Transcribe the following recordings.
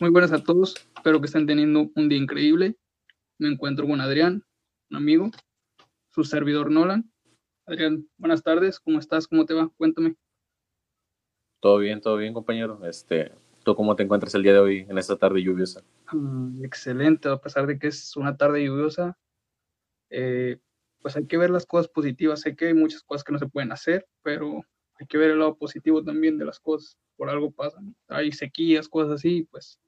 Muy buenas a todos, espero que estén teniendo un día increíble. Me encuentro con Adrián, un amigo, su servidor Nolan. Adrián, buenas tardes, ¿cómo estás? ¿Cómo te va? Cuéntame. Todo bien, todo bien, compañero. Este, ¿Tú cómo te encuentras el día de hoy en esta tarde lluviosa? Mm, excelente, a pesar de que es una tarde lluviosa, eh, pues hay que ver las cosas positivas. Sé que hay muchas cosas que no se pueden hacer, pero hay que ver el lado positivo también de las cosas. Por algo pasan. Hay sequías, cosas así, pues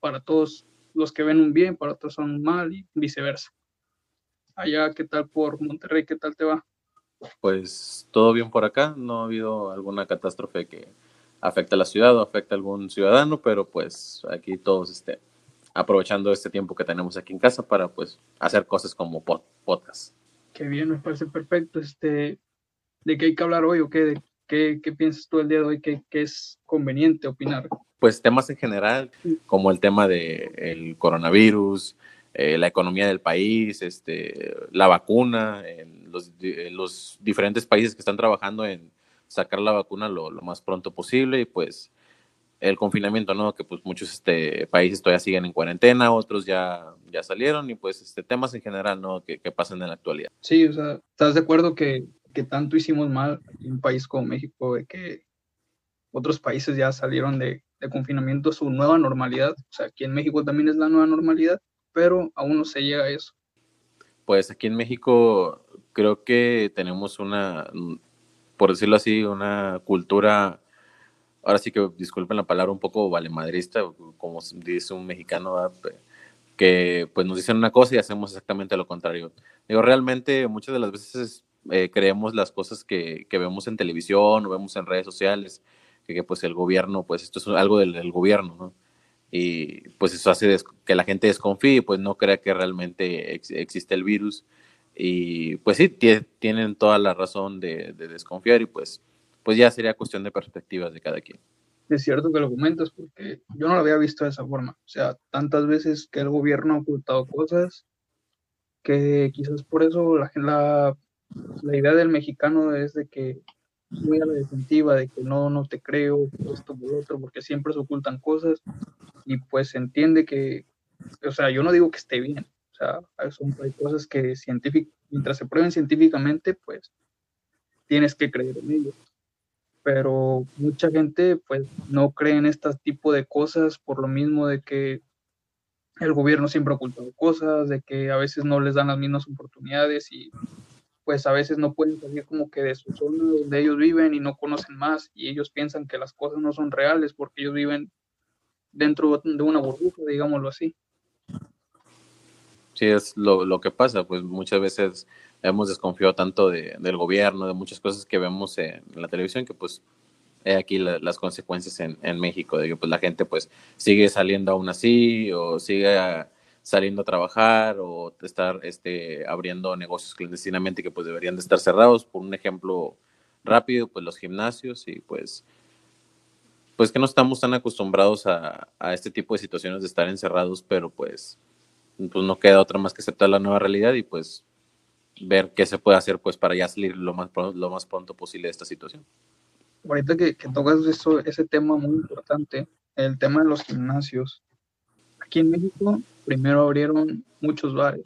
para todos los que ven un bien, para otros son un mal y viceversa. Allá, ¿qué tal por Monterrey? ¿Qué tal te va? Pues todo bien por acá, no ha habido alguna catástrofe que afecte a la ciudad o afecte a algún ciudadano, pero pues aquí todos este, aprovechando este tiempo que tenemos aquí en casa para pues hacer cosas como podcast. Qué bien, me parece perfecto. Este, ¿De qué hay que hablar hoy o qué? ¿Qué, qué piensas tú el día de hoy que, es conveniente opinar? Pues temas en general, como el tema del el coronavirus, eh, la economía del país, este, la vacuna, los, los, diferentes países que están trabajando en sacar la vacuna lo, lo, más pronto posible y pues el confinamiento, ¿no? Que pues muchos este, países todavía siguen en cuarentena, otros ya, ya salieron y pues este, temas en general, ¿no? Que, que pasan en la actualidad. Sí, o sea, ¿estás de acuerdo que que tanto hicimos mal en un país como México, de que otros países ya salieron de, confinamiento su nueva normalidad. O sea, aquí en México también es la nueva normalidad, pero aún no se llega a eso. Pues aquí en México creo que tenemos una, por decirlo así, una cultura, ahora sí que disculpen la palabra, un poco valemadrista, como dice un mexicano, que pues nos dicen una cosa y hacemos exactamente lo contrario. Digo, realmente muchas de las veces eh, creemos las cosas que, que, vemos en televisión o vemos en redes sociales, que, pues el gobierno, pues esto es algo del, gobierno, ¿no? Y pues eso hace que la gente desconfíe, pues no crea que realmente existe el virus. Y pues sí, tienen toda la razón de, desconfiar y pues, pues ya sería cuestión de perspectivas de cada quien. Es cierto que lo comentas porque yo no lo había visto de esa forma. O sea, tantas veces que el gobierno ha ocultado cosas que quizás por eso la, la la idea del mexicano es de que muy a la defensiva, de que no, no te creo, esto por otro, porque siempre se ocultan cosas y pues entiende que, o sea, yo no digo que esté bien, o sea, hay cosas que mientras se prueben científicamente, pues tienes que creer en ellos. Pero mucha gente pues no cree en este tipo de cosas por lo mismo de que el gobierno siempre ha ocultado cosas, de que a veces no les dan las mismas oportunidades y pues a veces no pueden salir como que de su zona donde ellos viven y no conocen más y ellos piensan que las cosas no son reales porque ellos viven dentro de una burbuja, digámoslo así. Sí, es lo, que pasa, pues muchas veces hemos desconfiado tanto del gobierno, de muchas cosas que vemos en, la televisión, que pues he aquí las consecuencias en, en, México, de que pues la gente pues sigue saliendo aún así o sigue saliendo a trabajar o estar este, abriendo negocios clandestinamente que pues deberían de estar cerrados. Por un ejemplo rápido, pues los gimnasios y pues pues que no estamos tan acostumbrados a, a, este tipo de situaciones de estar encerrados, pero pues, pues no queda otra más que aceptar la nueva realidad y pues ver qué se puede hacer pues para ya salir lo más, lo más pronto posible de esta situación. Ahorita que, que tocas eso, ese tema muy importante, el tema de los gimnasios, Aquí en México primero abrieron muchos bares,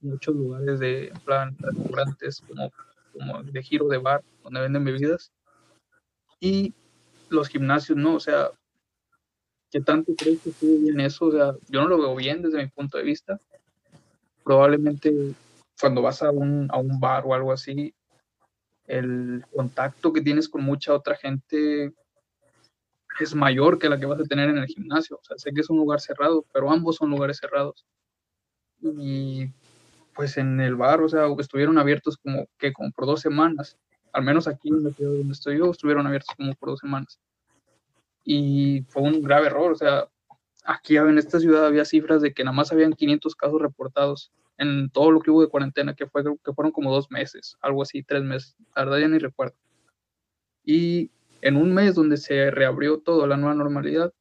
muchos lugares de plan restaurantes como, como de giro de bar, donde venden bebidas. Y los gimnasios, ¿no? O sea, ¿qué tanto crees que estuvo bien eso? O sea, yo no lo veo bien desde mi punto de vista. Probablemente cuando vas a un, a un bar o algo así, el contacto que tienes con mucha otra gente es mayor que la que vas a tener en el gimnasio. O sea, sé que es un lugar cerrado, pero ambos son lugares cerrados. Y pues en el bar, o sea, estuvieron abiertos como que como por dos semanas. Al menos aquí donde estoy yo, estuvieron abiertos como por dos semanas. Y fue un grave error, o sea, aquí en esta ciudad había cifras de que nada más habían 500 casos reportados en todo lo que hubo de cuarentena, que, fue, que fueron como dos meses, algo así, tres meses, la verdad ya ni recuerdo. Y en un mes donde se reabrió todo la nueva normalidad,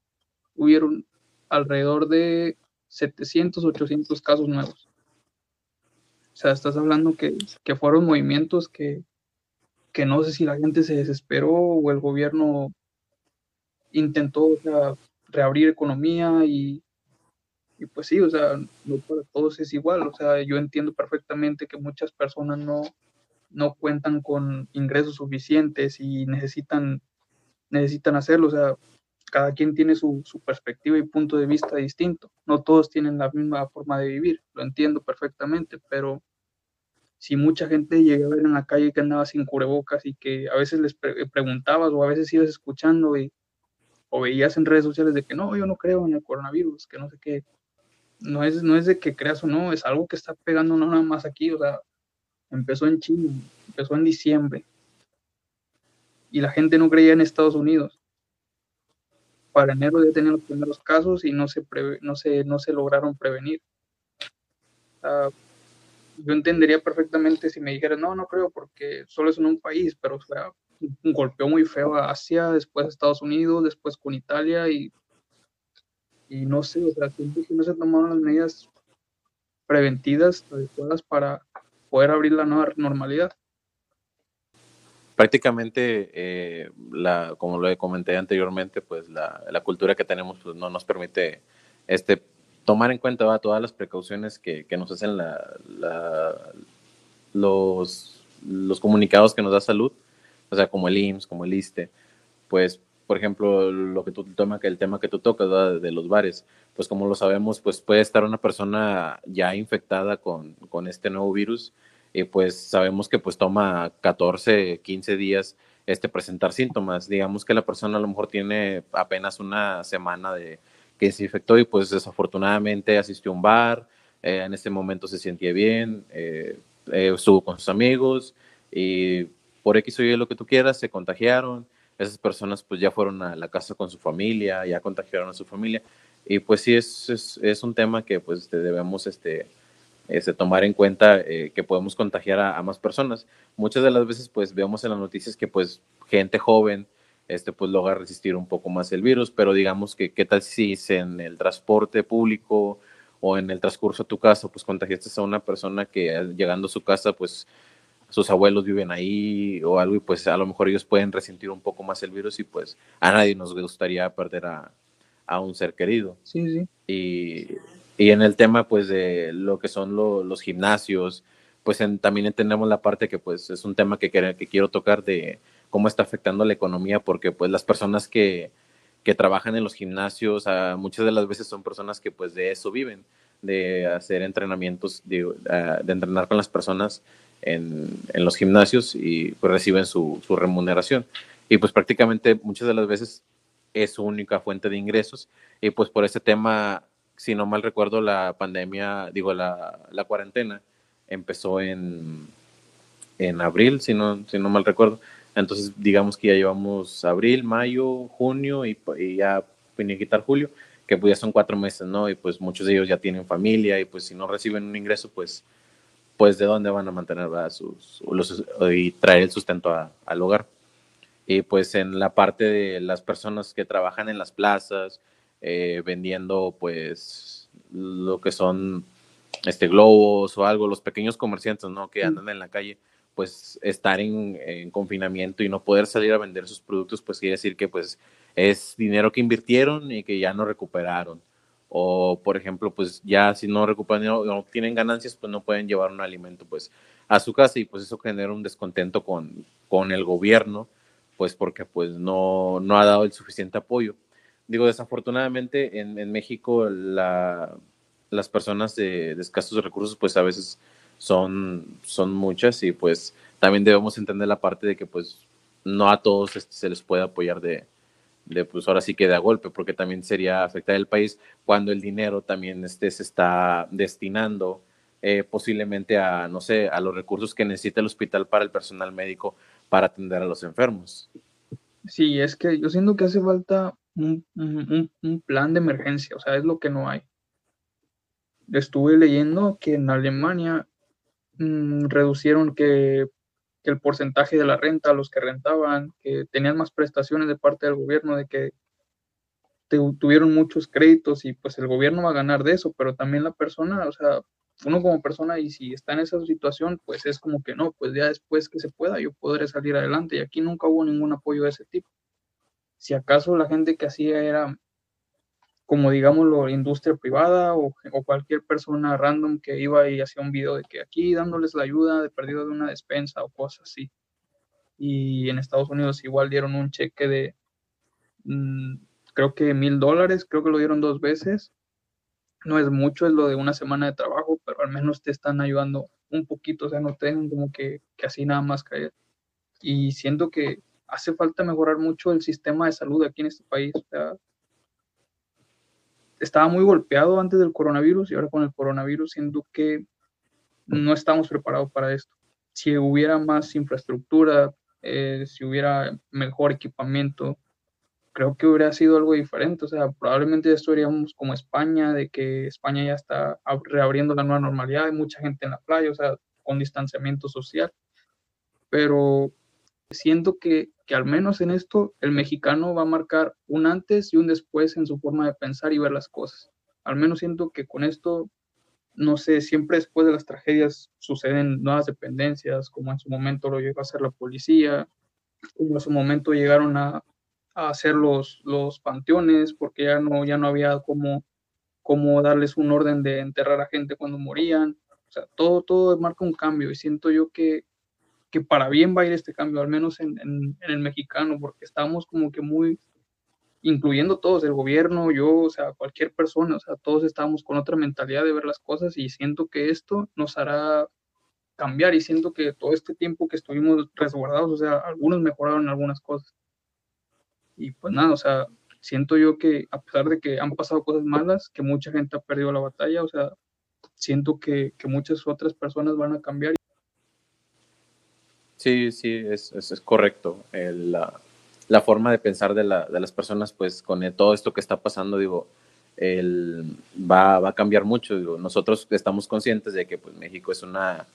hubieron alrededor de 700, 800 casos nuevos. O sea, estás hablando que, que fueron movimientos que, que, no sé si la gente se desesperó o el gobierno intentó reabrir economía y, y pues sí, o sea, no para todos es igual, o sea, yo entiendo perfectamente que muchas personas no, no cuentan con ingresos suficientes y necesitan, necesitan hacerlo, o sea, cada quien tiene su, su, perspectiva y punto de vista distinto, no todos tienen la misma forma de vivir, lo entiendo perfectamente, pero si mucha gente llega a ver en la calle que andaba sin cubrebocas y que a veces les preguntabas o a veces ibas escuchando y, o veías en redes sociales de que no, yo no creo en el coronavirus, que no sé qué, no es, no es de que creas o no, es algo que está pegando nada más aquí, o sea, empezó en China, empezó en diciembre y la gente no creía en Estados Unidos. Para enero ya tenían los primeros casos y no se, no se, no se lograron prevenir. yo entendería perfectamente si me dijeran, no, no creo porque solo es en un país, pero o sea, golpeó muy feo a Asia, después a Estados Unidos, después con Italia y, y no sé, o sea, no se tomaron las medidas preventivas adecuadas para poder abrir la nueva normalidad. Prácticamente, eh, la, como lo comenté anteriormente, pues la, la, cultura que tenemos pues, no nos permite este, tomar en cuenta todas las precauciones que, que nos hacen la, los, los comunicados que nos da salud o sea, como el IMSS, como el ISTE, pues, por ejemplo, lo que tú tomas, que el tema que tú tocas de los bares, pues como lo sabemos, pues puede estar una persona ya infectada con, con este nuevo virus y pues sabemos que pues toma 14, 15 días este presentar síntomas. Digamos que la persona a lo mejor tiene apenas una semana de que se infectó y pues desafortunadamente asistió a un bar, eh, en este momento se sentía bien, eh, eh, estuvo con sus amigos y por X o Y lo que tú quieras, se contagiaron, esas personas pues ya fueron a la casa con su familia, ya contagiaron a su familia, y pues sí, es, es, es un tema que pues debemos este, este, tomar en cuenta eh, que podemos contagiar a, más personas. Muchas de las veces pues vemos en las noticias que pues gente joven este, pues logra resistir un poco más el virus, pero digamos que qué tal si en el transporte público o en el transcurso de tu casa pues contagiaste a una persona que llegando a su casa pues sus abuelos viven ahí o algo y pues a lo mejor ellos pueden resentir un poco más el virus y pues a nadie nos gustaría perder a, a un ser querido. Sí, sí. Y, y, en el tema pues de lo que son los gimnasios, pues también entendemos la parte que pues es un tema que, que, quiero tocar de cómo está afectando la economía porque pues las personas que, que trabajan en los gimnasios muchas de las veces son personas que pues de eso viven de hacer entrenamientos, de, de entrenar con las personas en, en los gimnasios y pues reciben su, su, remuneración. Y pues prácticamente muchas de las veces es su única fuente de ingresos. Y pues por ese tema, si no mal recuerdo, la pandemia, digo, la, la cuarentena empezó en, en abril, si no, si no mal recuerdo. Entonces, digamos que ya llevamos abril, mayo, junio y, y ya a quitar julio, que pues ya son cuatro meses, ¿no? Y pues muchos de ellos ya tienen familia y pues si no reciben un ingreso, pues pues de dónde van a mantener a sus, los, y traer el sustento al hogar. Y pues en la parte de las personas que trabajan en las plazas, eh, vendiendo pues lo que son este globos o algo, los pequeños comerciantes, ¿no? Que andan en la calle, pues estar en, en, confinamiento y no poder salir a vender sus productos, pues quiere decir que pues es dinero que invirtieron y que ya no recuperaron o por ejemplo, pues ya si no recuperan o no tienen ganancias, pues no pueden llevar un alimento pues a su casa y pues eso genera un descontento con, con el gobierno, pues porque pues no, no ha dado el suficiente apoyo. Digo, desafortunadamente en, en México la, las personas de, de, escasos recursos pues a veces son, son muchas y pues también debemos entender la parte de que pues no a todos este, se les puede apoyar de, de pues ahora sí que da golpe, porque también sería afectar el país cuando el dinero también este, se está destinando eh, posiblemente a, no sé, a los recursos que necesita el hospital para el personal médico para atender a los enfermos. Sí, es que yo siento que hace falta un, un, plan de emergencia, o sea, es lo que no hay. Estuve leyendo que en Alemania mmm, reducieron que que el porcentaje de la renta, los que rentaban, que tenían más prestaciones de parte del gobierno, de que tuvieron muchos créditos y pues el gobierno va a ganar de eso, pero también la persona, o sea, uno como persona y si está en esa situación, pues es como que no, pues ya después que se pueda yo podré salir adelante y aquí nunca hubo ningún apoyo de ese tipo. Si acaso la gente que hacía era como digámoslo, industria privada o, o, cualquier persona random que iba y hacía un video de que aquí dándoles la ayuda de perdido de una despensa o cosas así. Y en Estados Unidos igual dieron un cheque de, mm, creo que mil dólares, creo que lo dieron dos veces. No es mucho, es lo de una semana de trabajo, pero al menos te están ayudando un poquito, o sea, no te dejan como que, que así nada más caer. Y siento que hace falta mejorar mucho el sistema de salud aquí en este país. O estaba muy golpeado antes del coronavirus y ahora con el coronavirus siento que no estamos preparados para esto. Si hubiera más infraestructura, eh, si hubiera mejor equipamiento, creo que hubiera sido algo diferente. O sea, probablemente ya estaríamos como España, de que España ya está reabriendo la nueva normalidad, hay mucha gente en la playa, o sea, con distanciamiento social. Pero siento que, que, al menos en esto el mexicano va a marcar un antes y un después en su forma de pensar y ver las cosas. Al menos siento que con esto, no sé, siempre después de las tragedias suceden nuevas dependencias, como en su momento lo llegó a hacer la policía, como en su momento llegaron a, a hacer los, los panteones, porque ya no, ya no había como, como darles un orden de enterrar a gente cuando morían. O sea, todo, todo marca un cambio y siento yo que, que para bien va a ir este cambio, al menos en, en, el mexicano, porque estamos como que muy, incluyendo todos, el gobierno, yo, o sea, cualquier persona, o sea, todos estamos con otra mentalidad de ver las cosas y siento que esto nos hará cambiar y siento que todo este tiempo que estuvimos resguardados, o sea, algunos mejoraron algunas cosas. Y pues nada, o sea, siento yo que a pesar de que han pasado cosas malas, que mucha gente ha perdido la batalla, o sea, siento que, que muchas otras personas van a cambiar. Sí, sí, es, es, correcto. la, la, forma de pensar de, la, de, las personas, pues con todo esto que está pasando, digo, el, va, va, a cambiar mucho. Nosotros estamos conscientes de que pues, México es una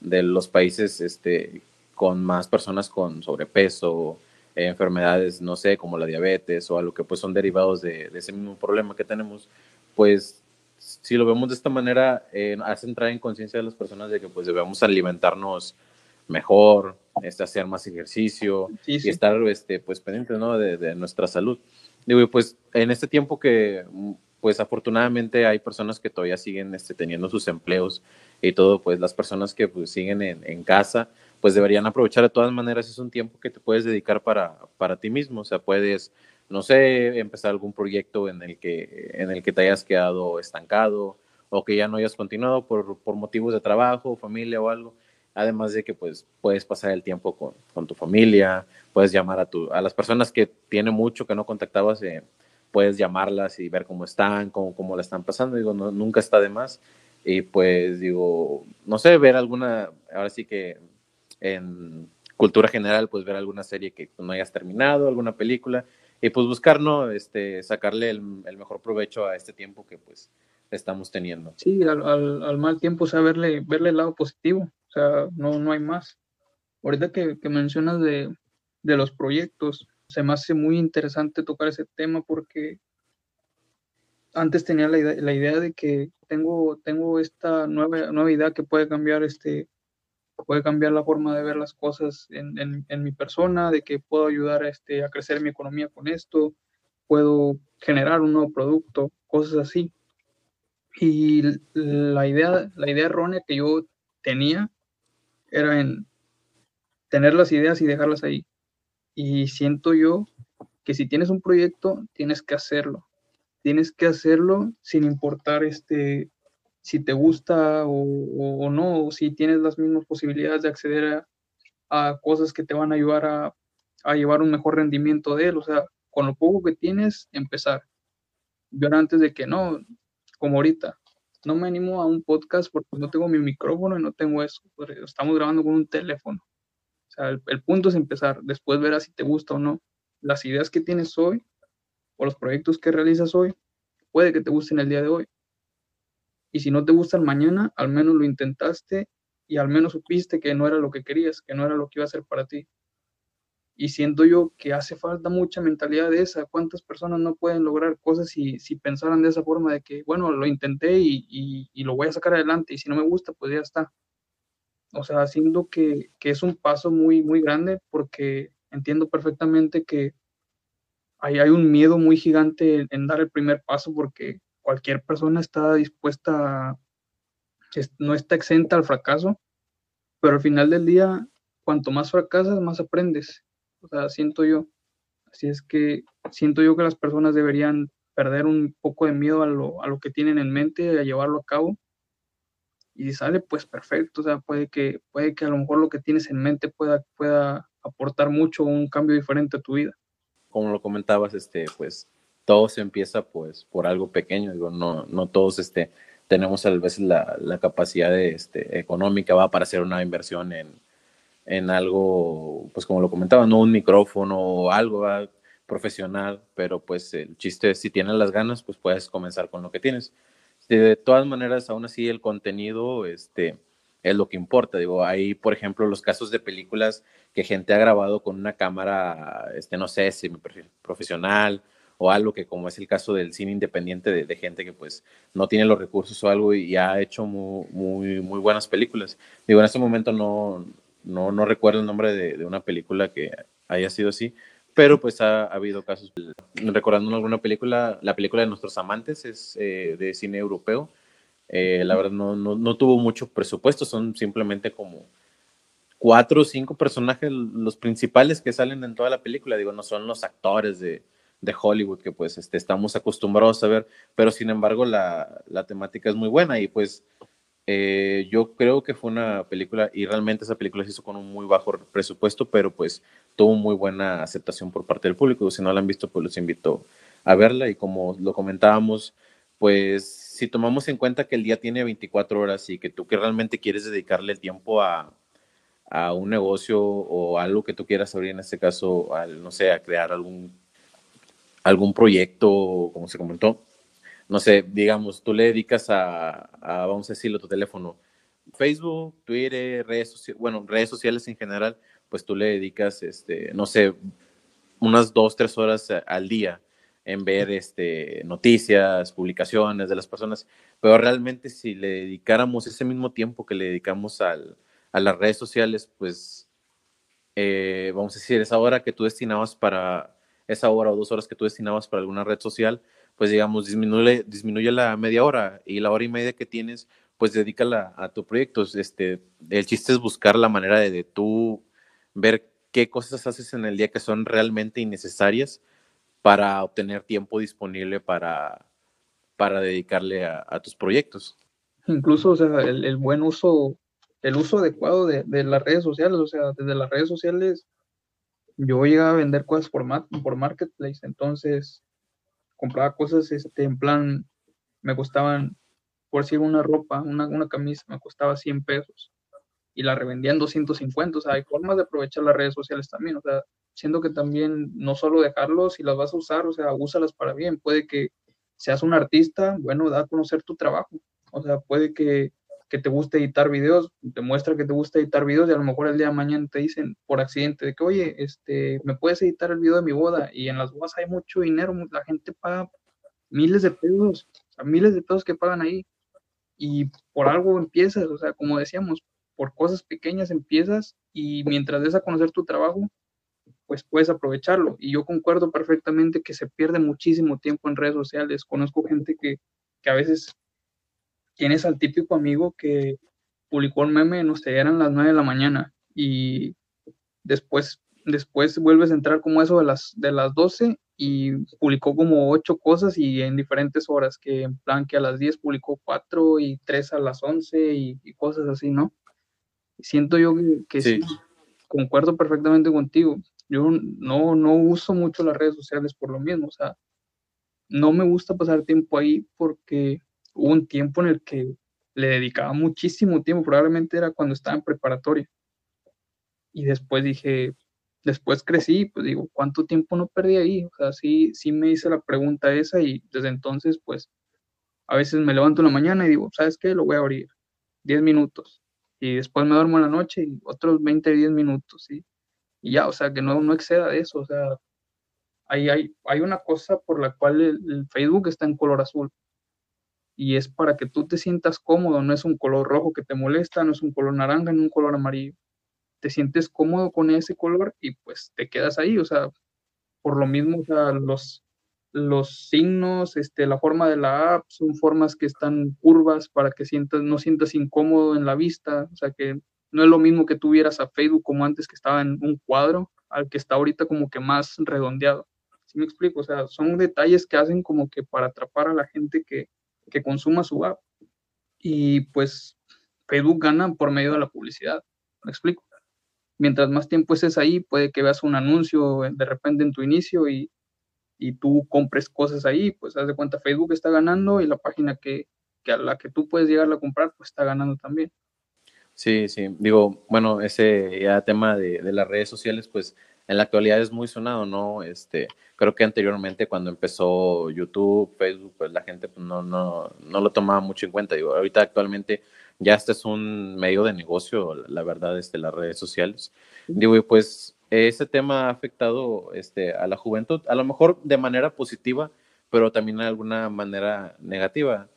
de los países este, con más personas con sobrepeso, enfermedades, no sé, como la diabetes o algo que pues son derivados de, de, ese mismo problema que tenemos, pues si lo vemos de esta manera, eh, hace entrar en conciencia de las personas de que pues debemos alimentarnos mejor, este, hacer más ejercicio y estar este, pues, pendientes ¿no? de, de, nuestra salud. Digo, pues en este tiempo que, pues afortunadamente hay personas que todavía siguen este, teniendo sus empleos y todo, pues las personas que pues, siguen en, en, casa, pues deberían aprovechar de todas maneras, es un tiempo que te puedes dedicar para, para ti mismo, o sea, puedes, no sé, empezar algún proyecto en el que, en el que te hayas quedado estancado o que ya no hayas continuado por, por motivos de trabajo, familia o algo además de que pues puedes pasar el tiempo con, con tu familia, puedes llamar a, tu, a las personas que tiene mucho que no contactabas, eh, puedes llamarlas y ver cómo están, cómo, cómo la están pasando, digo, no, nunca está de más. Y pues digo, no sé, ver alguna, ahora sí que en cultura general, pues ver alguna serie que no hayas terminado, alguna película, y pues buscar, ¿no? Este, sacarle el, el mejor provecho a este tiempo que pues estamos teniendo. Sí, al, al, al mal tiempo, o sea, verle, verle el lado positivo. O sea, no, no hay más. Ahorita que, que mencionas de, de, los proyectos, se me hace muy interesante tocar ese tema porque antes tenía la idea, la idea de que tengo, tengo esta nueva, nueva idea que puede cambiar este puede cambiar la forma de ver las cosas en, en, mi persona, de que puedo ayudar a, este, a crecer mi economía con esto, puedo generar un nuevo producto, cosas así. Y la idea, la idea errónea que yo tenía era en tener las ideas y dejarlas ahí. Y siento yo que si tienes un proyecto, tienes que hacerlo. Tienes que hacerlo sin importar este, si te gusta o, o, no, o si tienes las mismas posibilidades de acceder a, cosas que te van a ayudar a, a, llevar un mejor rendimiento de él. O sea, con lo poco que tienes, empezar. Yo antes de que no, como ahorita, no me animo a un podcast porque no tengo mi micrófono y no tengo eso. Estamos grabando con un teléfono. O sea, el, punto es empezar, después verás si te gusta o no. Las ideas que tienes hoy o los proyectos que realizas hoy, puede que te gusten el día de hoy. Y si no te gustan mañana, al menos lo intentaste y al menos supiste que no era lo que querías, que no era lo que iba a ser para ti. Y siento yo que hace falta mucha mentalidad de esa. ¿Cuántas personas no pueden lograr cosas si, si pensaran de esa forma de que, bueno, lo intenté y, y, lo voy a sacar adelante y si no me gusta, pues ya está? O sea, siento que, que es un paso muy, muy grande porque entiendo perfectamente que hay, hay un miedo muy gigante en, dar el primer paso porque cualquier persona está dispuesta, no está exenta al fracaso, pero al final del día, cuanto más fracasas, más aprendes. O sea, siento yo. Así es que siento yo que las personas deberían perder un poco de miedo a lo, a lo que tienen en mente, a llevarlo a cabo. Y si sale, pues perfecto. O sea, puede que, puede que a lo mejor lo que tienes en mente pueda, pueda aportar mucho, un cambio diferente a tu vida. Como lo comentabas, este, pues todo se empieza pues por algo pequeño. Digo, no, no todos este, tenemos a veces la, la capacidad de, este, económica va para hacer una inversión en, en algo, pues como lo comentaba, no un micrófono o algo profesional, pero pues el chiste es si tienes las ganas, pues puedes comenzar con lo que tienes. De todas maneras, aún así el contenido este, es lo que importa. Digo, hay, por ejemplo, los casos de películas que gente ha grabado con una cámara, este, no sé, si profesional o algo que como es el caso del cine independiente de, gente que pues no tiene los recursos o algo y, ha hecho muy, muy, muy buenas películas. Digo, en este momento no, no, no recuerdo el nombre de, una película que haya sido así, pero pues ha, habido casos. Recordando alguna película, la película de Nuestros Amantes es eh, de cine europeo. Eh, la verdad no, no, tuvo mucho presupuesto, son simplemente como cuatro o cinco personajes los principales que salen en toda la película. Digo, no son los actores de, de Hollywood que pues este, estamos acostumbrados a ver, pero sin embargo la, la temática es muy buena y pues eh, yo creo que fue una película, y realmente esa película se hizo con un muy bajo presupuesto, pero pues tuvo muy buena aceptación por parte del público. Si no la han visto, pues los invito a verla. Y como lo comentábamos, pues si tomamos en cuenta que el día tiene 24 horas y que tú que realmente quieres dedicarle el tiempo a, a un negocio o algo que tú quieras abrir, en este caso, al, no sé, a crear algún, algún proyecto, como se comentó, no sé, digamos, tú le dedicas a, vamos a decirlo, tu teléfono, Facebook, Twitter, redes sociales, bueno, redes sociales en general, pues tú le dedicas, este, no sé, unas dos, tres horas al día en ver este, noticias, publicaciones de las personas, pero realmente si le dedicáramos ese mismo tiempo que le dedicamos al, a las redes sociales, pues eh, vamos a decir, esa hora que tú destinabas para, esa hora o dos horas que tú destinabas para alguna red social, pues digamos, disminuye, disminuye la media hora y la hora y media que tienes, pues dedícala a tu proyecto. Este, el chiste es buscar la manera de, de tú ver qué cosas haces en el día que son realmente innecesarias para obtener tiempo disponible para, para dedicarle a, tus proyectos. Incluso, o sea, el, buen uso, el uso adecuado de, de, las redes sociales, o sea, desde las redes sociales, yo llegaba a vender cosas por, por Marketplace, entonces compraba cosas este, en plan, me costaban, por decir una ropa, una, una camisa, me costaba 100 pesos y la revendían 250, o sea, hay formas de aprovechar las redes sociales también, o sea, siendo que también no solo dejarlos, si las vas a usar, o sea, úsalas para bien, puede que seas un artista, bueno, da a conocer tu trabajo, o sea, puede que que te gusta editar videos, te muestra que te gusta editar videos y a lo mejor el día de mañana te dicen por accidente de que, oye, este, ¿me puedes editar el video de mi boda? Y en las bodas hay mucho dinero, la gente paga miles de pesos, o miles de pesos que pagan ahí. Y por algo empiezas, o sea, como decíamos, por cosas pequeñas empiezas y mientras des a conocer tu trabajo, pues puedes aprovecharlo. Y yo concuerdo perfectamente que se pierde muchísimo tiempo en redes sociales. Conozco gente que, que a veces tienes al típico amigo que publicó un meme, no sé, eran las 9 de la mañana y después, después vuelves a entrar como eso de las, de las 12 y publicó como ocho cosas y en diferentes horas, que en plan que a las 10 publicó cuatro y tres a las 11 y, cosas así, ¿no? Siento yo que, sí. concuerdo perfectamente contigo. Yo no, no uso mucho las redes sociales por lo mismo, o sea, no me gusta pasar tiempo ahí porque hubo un tiempo en el que le dedicaba muchísimo tiempo, probablemente era cuando estaba en preparatoria. Y después dije, después crecí, pues digo, ¿cuánto tiempo no perdí ahí? O sea, sí, sí me hice la pregunta esa y desde entonces, pues, a veces me levanto en la mañana y digo, ¿sabes qué? Lo voy a abrir, 10 minutos. Y después me duermo en la noche y otros 20, 10 minutos, ¿sí? Y ya, o sea, que no, no exceda de eso, o sea, hay, hay, hay una cosa por la cual el Facebook está en color azul y es para que tú te sientas cómodo, no es un color rojo que te molesta, no es un color naranja, no un color amarillo. Te sientes cómodo con ese color y pues te quedas ahí, o sea, por lo mismo, los, los signos, este, la forma de la app son formas que están curvas para que sientas, no sientas incómodo en la vista, o sea que no es lo mismo que tuvieras a Facebook como antes que estaba en un cuadro, al que está ahorita como que más redondeado. ¿Sí me explico? O sea, son detalles que hacen como que para atrapar a la gente que, que consuma su app. Y pues Facebook gana por medio de la publicidad. ¿Me explico? Mientras más tiempo estés ahí, puede que veas un anuncio de repente en tu inicio y, y tú compres cosas ahí, pues haz de cuenta Facebook está ganando y la página que, que a la que tú puedes llegar a comprar, pues está ganando también. Sí, sí, digo, bueno, ese ya tema de, de, las redes sociales, pues en la actualidad es muy sonado, ¿no? Este, creo que anteriormente cuando empezó YouTube, Facebook, pues la gente pues, no, no, no lo tomaba mucho en cuenta. Digo, ahorita actualmente ya este es un medio de negocio, la verdad, este, las redes sociales. Digo, y pues ese tema ha afectado este, a la juventud, a lo mejor de manera positiva, pero también de alguna manera negativa.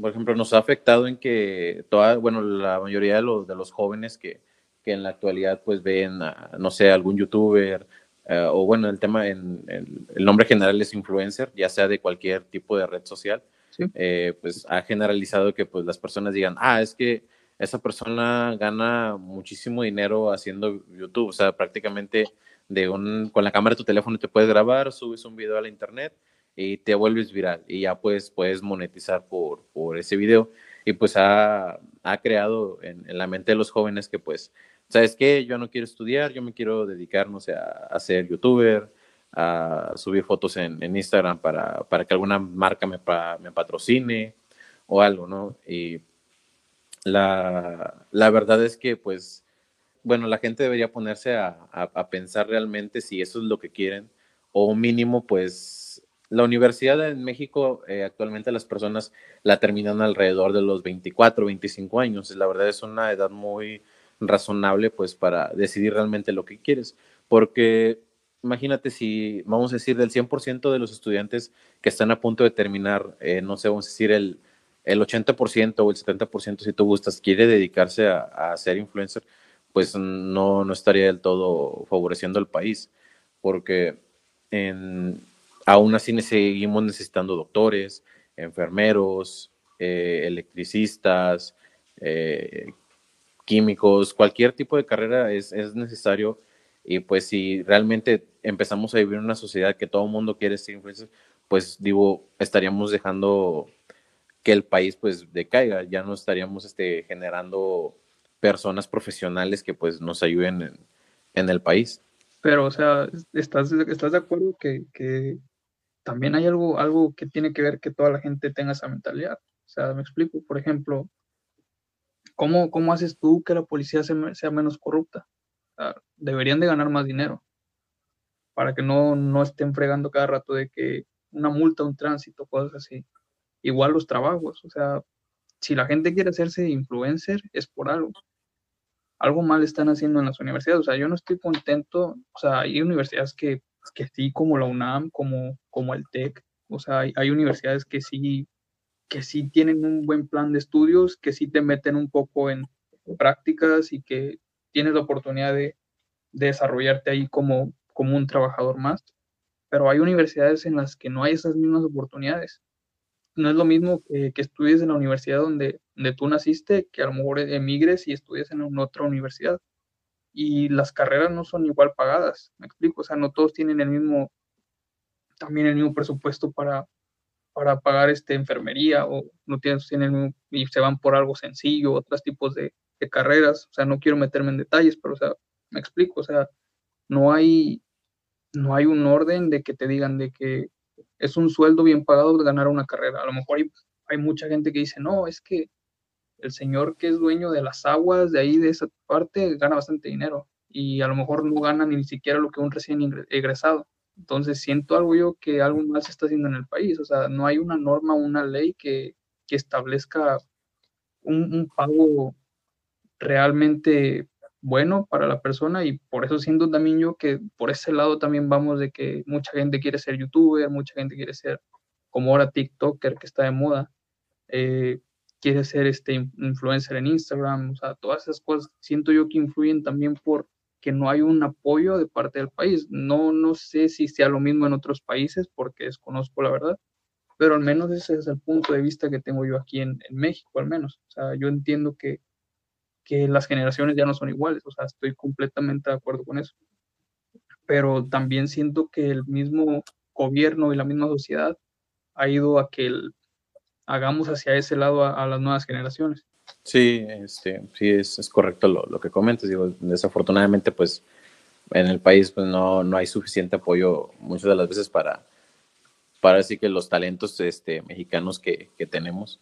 Por ejemplo, nos ha afectado en que toda, bueno, la mayoría de los, de los jóvenes que, que en la actualidad pues ven, a, no sé, algún youtuber, uh, o bueno, el tema, en, en, el nombre general es influencer, ya sea de cualquier tipo de red social, sí. eh, pues ha generalizado que pues las personas digan, ah, es que esa persona gana muchísimo dinero haciendo YouTube, o sea, prácticamente de un, con la cámara de tu teléfono te puedes grabar, subes un video a la internet y te vuelves viral y ya pues puedes monetizar por, por ese video y pues ha, ha creado en, en, la mente de los jóvenes que pues, ¿sabes qué? Yo no quiero estudiar, yo me quiero dedicar, no sé, a, a ser youtuber, a subir fotos en, en Instagram para, para, que alguna marca me, pa, me patrocine o algo, ¿no? Y la, la, verdad es que, pues, bueno, la gente debería ponerse a, a, a, pensar realmente si eso es lo que quieren, o mínimo, pues, la universidad en México, eh, actualmente las personas la terminan alrededor de los 24, 25 años. La verdad es una edad muy razonable, pues, para decidir realmente lo que quieres, porque imagínate si, vamos a decir, del 100% de los estudiantes que están a punto de terminar, eh, no sé, vamos a decir, el el 80% o el 70%, si tú gustas, quiere dedicarse a, ser influencer, pues no, no estaría del todo favoreciendo al país, porque aún así seguimos necesitando doctores, enfermeros, eh, electricistas, eh, químicos, cualquier tipo de carrera es, es, necesario. Y pues si realmente empezamos a vivir en una sociedad que todo el mundo quiere ser influencer, pues digo, estaríamos dejando que el país pues decaiga, ya no estaríamos este, generando personas profesionales que pues nos ayuden en, en el país. Pero, o sea, ¿estás, estás de acuerdo que, que, también hay algo, algo que tiene que ver que toda la gente tenga esa mentalidad? O sea, me explico, por ejemplo, ¿cómo, cómo haces tú que la policía sea, menos corrupta? Deberían de ganar más dinero. Para que no, no estén fregando cada rato de que una multa, un tránsito, cosas así. Igual los trabajos, o sea, si la gente quiere hacerse influencer es por algo. Algo mal están haciendo en las universidades, o sea, yo no estoy contento, o sea, hay universidades que, que sí, como la UNAM, como, como el TEC, o sea, hay, hay universidades que sí, que sí tienen un buen plan de estudios, que sí te meten un poco en prácticas y que tienes la oportunidad de, de desarrollarte ahí como, como un trabajador más. Pero hay universidades en las que no hay esas mismas oportunidades no es lo mismo que, que, estudies en la universidad donde, donde tú naciste, que a lo mejor emigres y estudies en otra universidad. Y las carreras no son igual pagadas, me explico, o sea, no todos tienen el mismo, también el mismo presupuesto para, para pagar este, enfermería o no tienen, tienen y se van por algo sencillo, otros tipos de, carreras, o sea, no quiero meterme en detalles, pero, o sea, me explico, o sea, no hay, no hay un orden de que te digan de que es un sueldo bien pagado de ganar una carrera. A lo mejor hay, hay, mucha gente que dice, no, es que el señor que es dueño de las aguas de ahí, de esa parte, gana bastante dinero y a lo mejor no gana ni siquiera lo que un recién egresado. Entonces siento algo yo que algo más se está haciendo en el país. O sea, no hay una norma, una ley que, que establezca un, un pago realmente bueno para la persona y por eso siento también yo que por ese lado también vamos de que mucha gente quiere ser youtuber, mucha gente quiere ser como ahora TikToker que está de moda, eh, quiere ser este influencer en Instagram, o sea, todas esas cosas siento yo que influyen también por, que no hay un apoyo de parte del país. No, no sé si sea lo mismo en otros países porque desconozco la verdad, pero al menos ese es el punto de vista que tengo yo aquí en, México, al menos. O sea, yo entiendo que, que las generaciones ya no son iguales, o sea, estoy completamente de acuerdo con eso. Pero también siento que el mismo gobierno y la misma sociedad ha ido a que hagamos hacia ese lado a, las nuevas generaciones. Sí, este, sí es, es correcto lo, lo, que comentas. Digo, desafortunadamente, pues en el país pues, no, no hay suficiente apoyo muchas de las veces para, para decir que los talentos este, mexicanos que, que tenemos,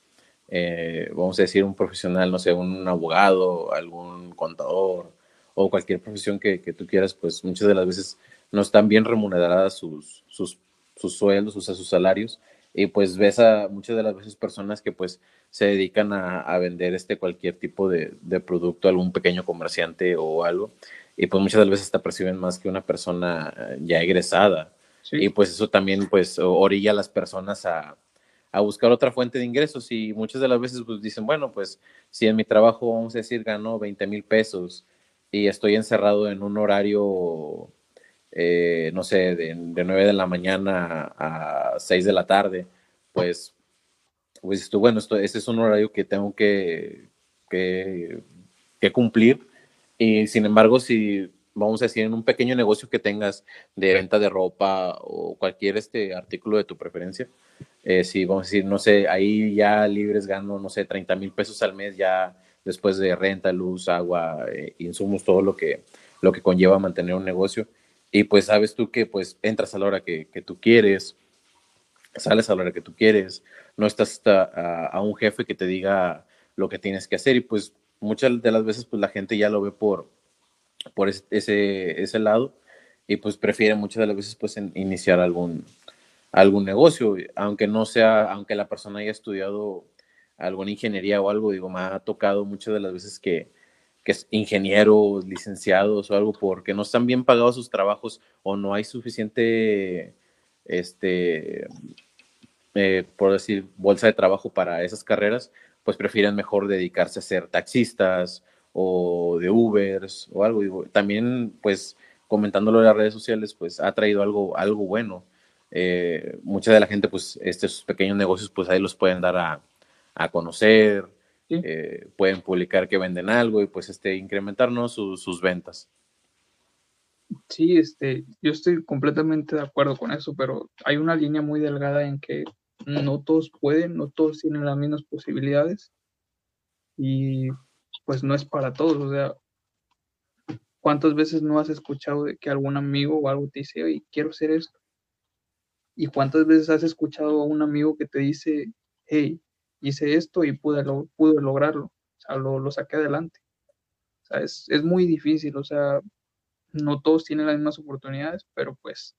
eh, vamos a decir un profesional, no sé, un abogado, algún contador o cualquier profesión que, que tú quieras, pues muchas de las veces no están bien remuneradas sus, sus, sus sueldos, o sea, sus salarios, y pues ves a muchas de las veces personas que pues se dedican a, a vender este cualquier tipo de, de, producto, algún pequeño comerciante o algo, y pues muchas de las veces te perciben más que una persona eh, ya egresada, sí. y pues eso también pues orilla a las personas a, a buscar otra fuente de ingresos, y muchas de las veces pues dicen, bueno, pues si en mi trabajo, vamos a decir, gano 20 mil pesos, y estoy encerrado en un horario eh, no sé, de, de, 9 de la mañana a 6 de la tarde, pues, pues tú, bueno, esto, ese es un horario que tengo que, que, que, cumplir. Y sin embargo, si vamos a decir en un pequeño negocio que tengas de venta de ropa o cualquier este artículo de tu preferencia, eh, si vamos a decir, no sé, ahí ya libres gano, no sé, 30 mil pesos al mes ya después de renta, luz, agua, eh, insumos, todo lo que, lo que conlleva mantener un negocio y pues sabes tú que pues entras a la hora que, que tú quieres, sales a la hora que tú quieres, no estás a, a, un jefe que te diga lo que tienes que hacer y pues muchas de las veces pues la gente ya lo ve por, por ese, ese lado y pues prefiere muchas de las veces pues iniciar algún, algún negocio, aunque no sea, aunque la persona haya estudiado alguna ingeniería o algo, digo, me ha tocado muchas de las veces que, que es ingenieros, licenciados o algo, porque no están bien pagados sus trabajos o no hay suficiente, este, eh, por decir, bolsa de trabajo para esas carreras, pues prefieren mejor dedicarse a ser taxistas o de Ubers o algo. También, pues, comentándolo en las redes sociales, pues ha traído algo, algo bueno. Eh, mucha de la gente, pues, estos pequeños negocios, pues ahí los pueden dar a, a conocer, Sí. Eh, pueden publicar que venden algo y pues este, incrementarnos su, sus ventas. Sí, este, yo estoy completamente de acuerdo con eso, pero hay una línea muy delgada en que no todos pueden, no todos tienen las mismas posibilidades y pues no es para todos, o sea, ¿cuántas veces no has escuchado de que algún amigo o algo te dice, oye, quiero hacer esto? ¿Y cuántas veces has escuchado a un amigo que te dice, hey, hice esto y pude, lo, pude lograrlo, o sea, lo, lo saqué adelante. O sea, es, es, muy difícil, o sea, no todos tienen las mismas oportunidades, pero pues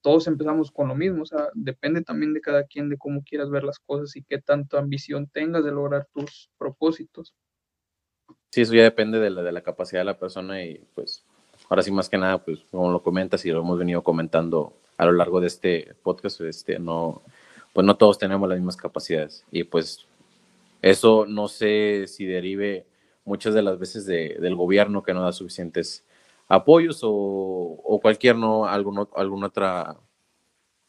todos empezamos con lo mismo, o sea, depende también de cada quien, de cómo quieras ver las cosas y qué tanta ambición tengas de lograr tus propósitos. Sí, eso ya depende de la, de la capacidad de la persona y pues ahora sí más que nada, pues como lo comentas y lo hemos venido comentando a lo largo de este podcast, este, no, pues no todos tenemos las mismas capacidades. Y pues eso no sé si derive muchas de las veces de, del gobierno que no da suficientes apoyos o, cualquier no algún, algún otro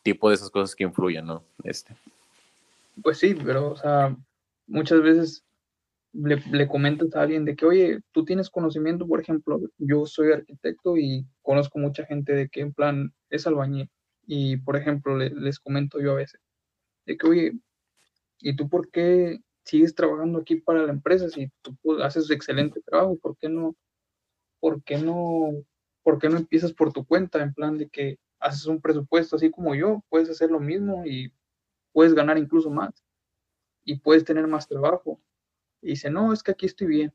tipo de esas cosas que influyen, ¿no? Este. Pues sí, pero o sea, muchas veces le, le, comentas a alguien de que, oye, tú tienes conocimiento, por ejemplo, yo soy arquitecto y conozco mucha gente de que en plan es albañil. Y, por ejemplo, le, les comento yo a veces, de que, oye, ¿y tú por qué sigues trabajando aquí para la empresa si tú haces excelente trabajo? ¿Por qué no, por qué no, por qué no empiezas por tu cuenta en plan de que haces un presupuesto así como yo, puedes hacer lo mismo y puedes ganar incluso más y puedes tener más trabajo? Y dice, no, es que aquí estoy bien.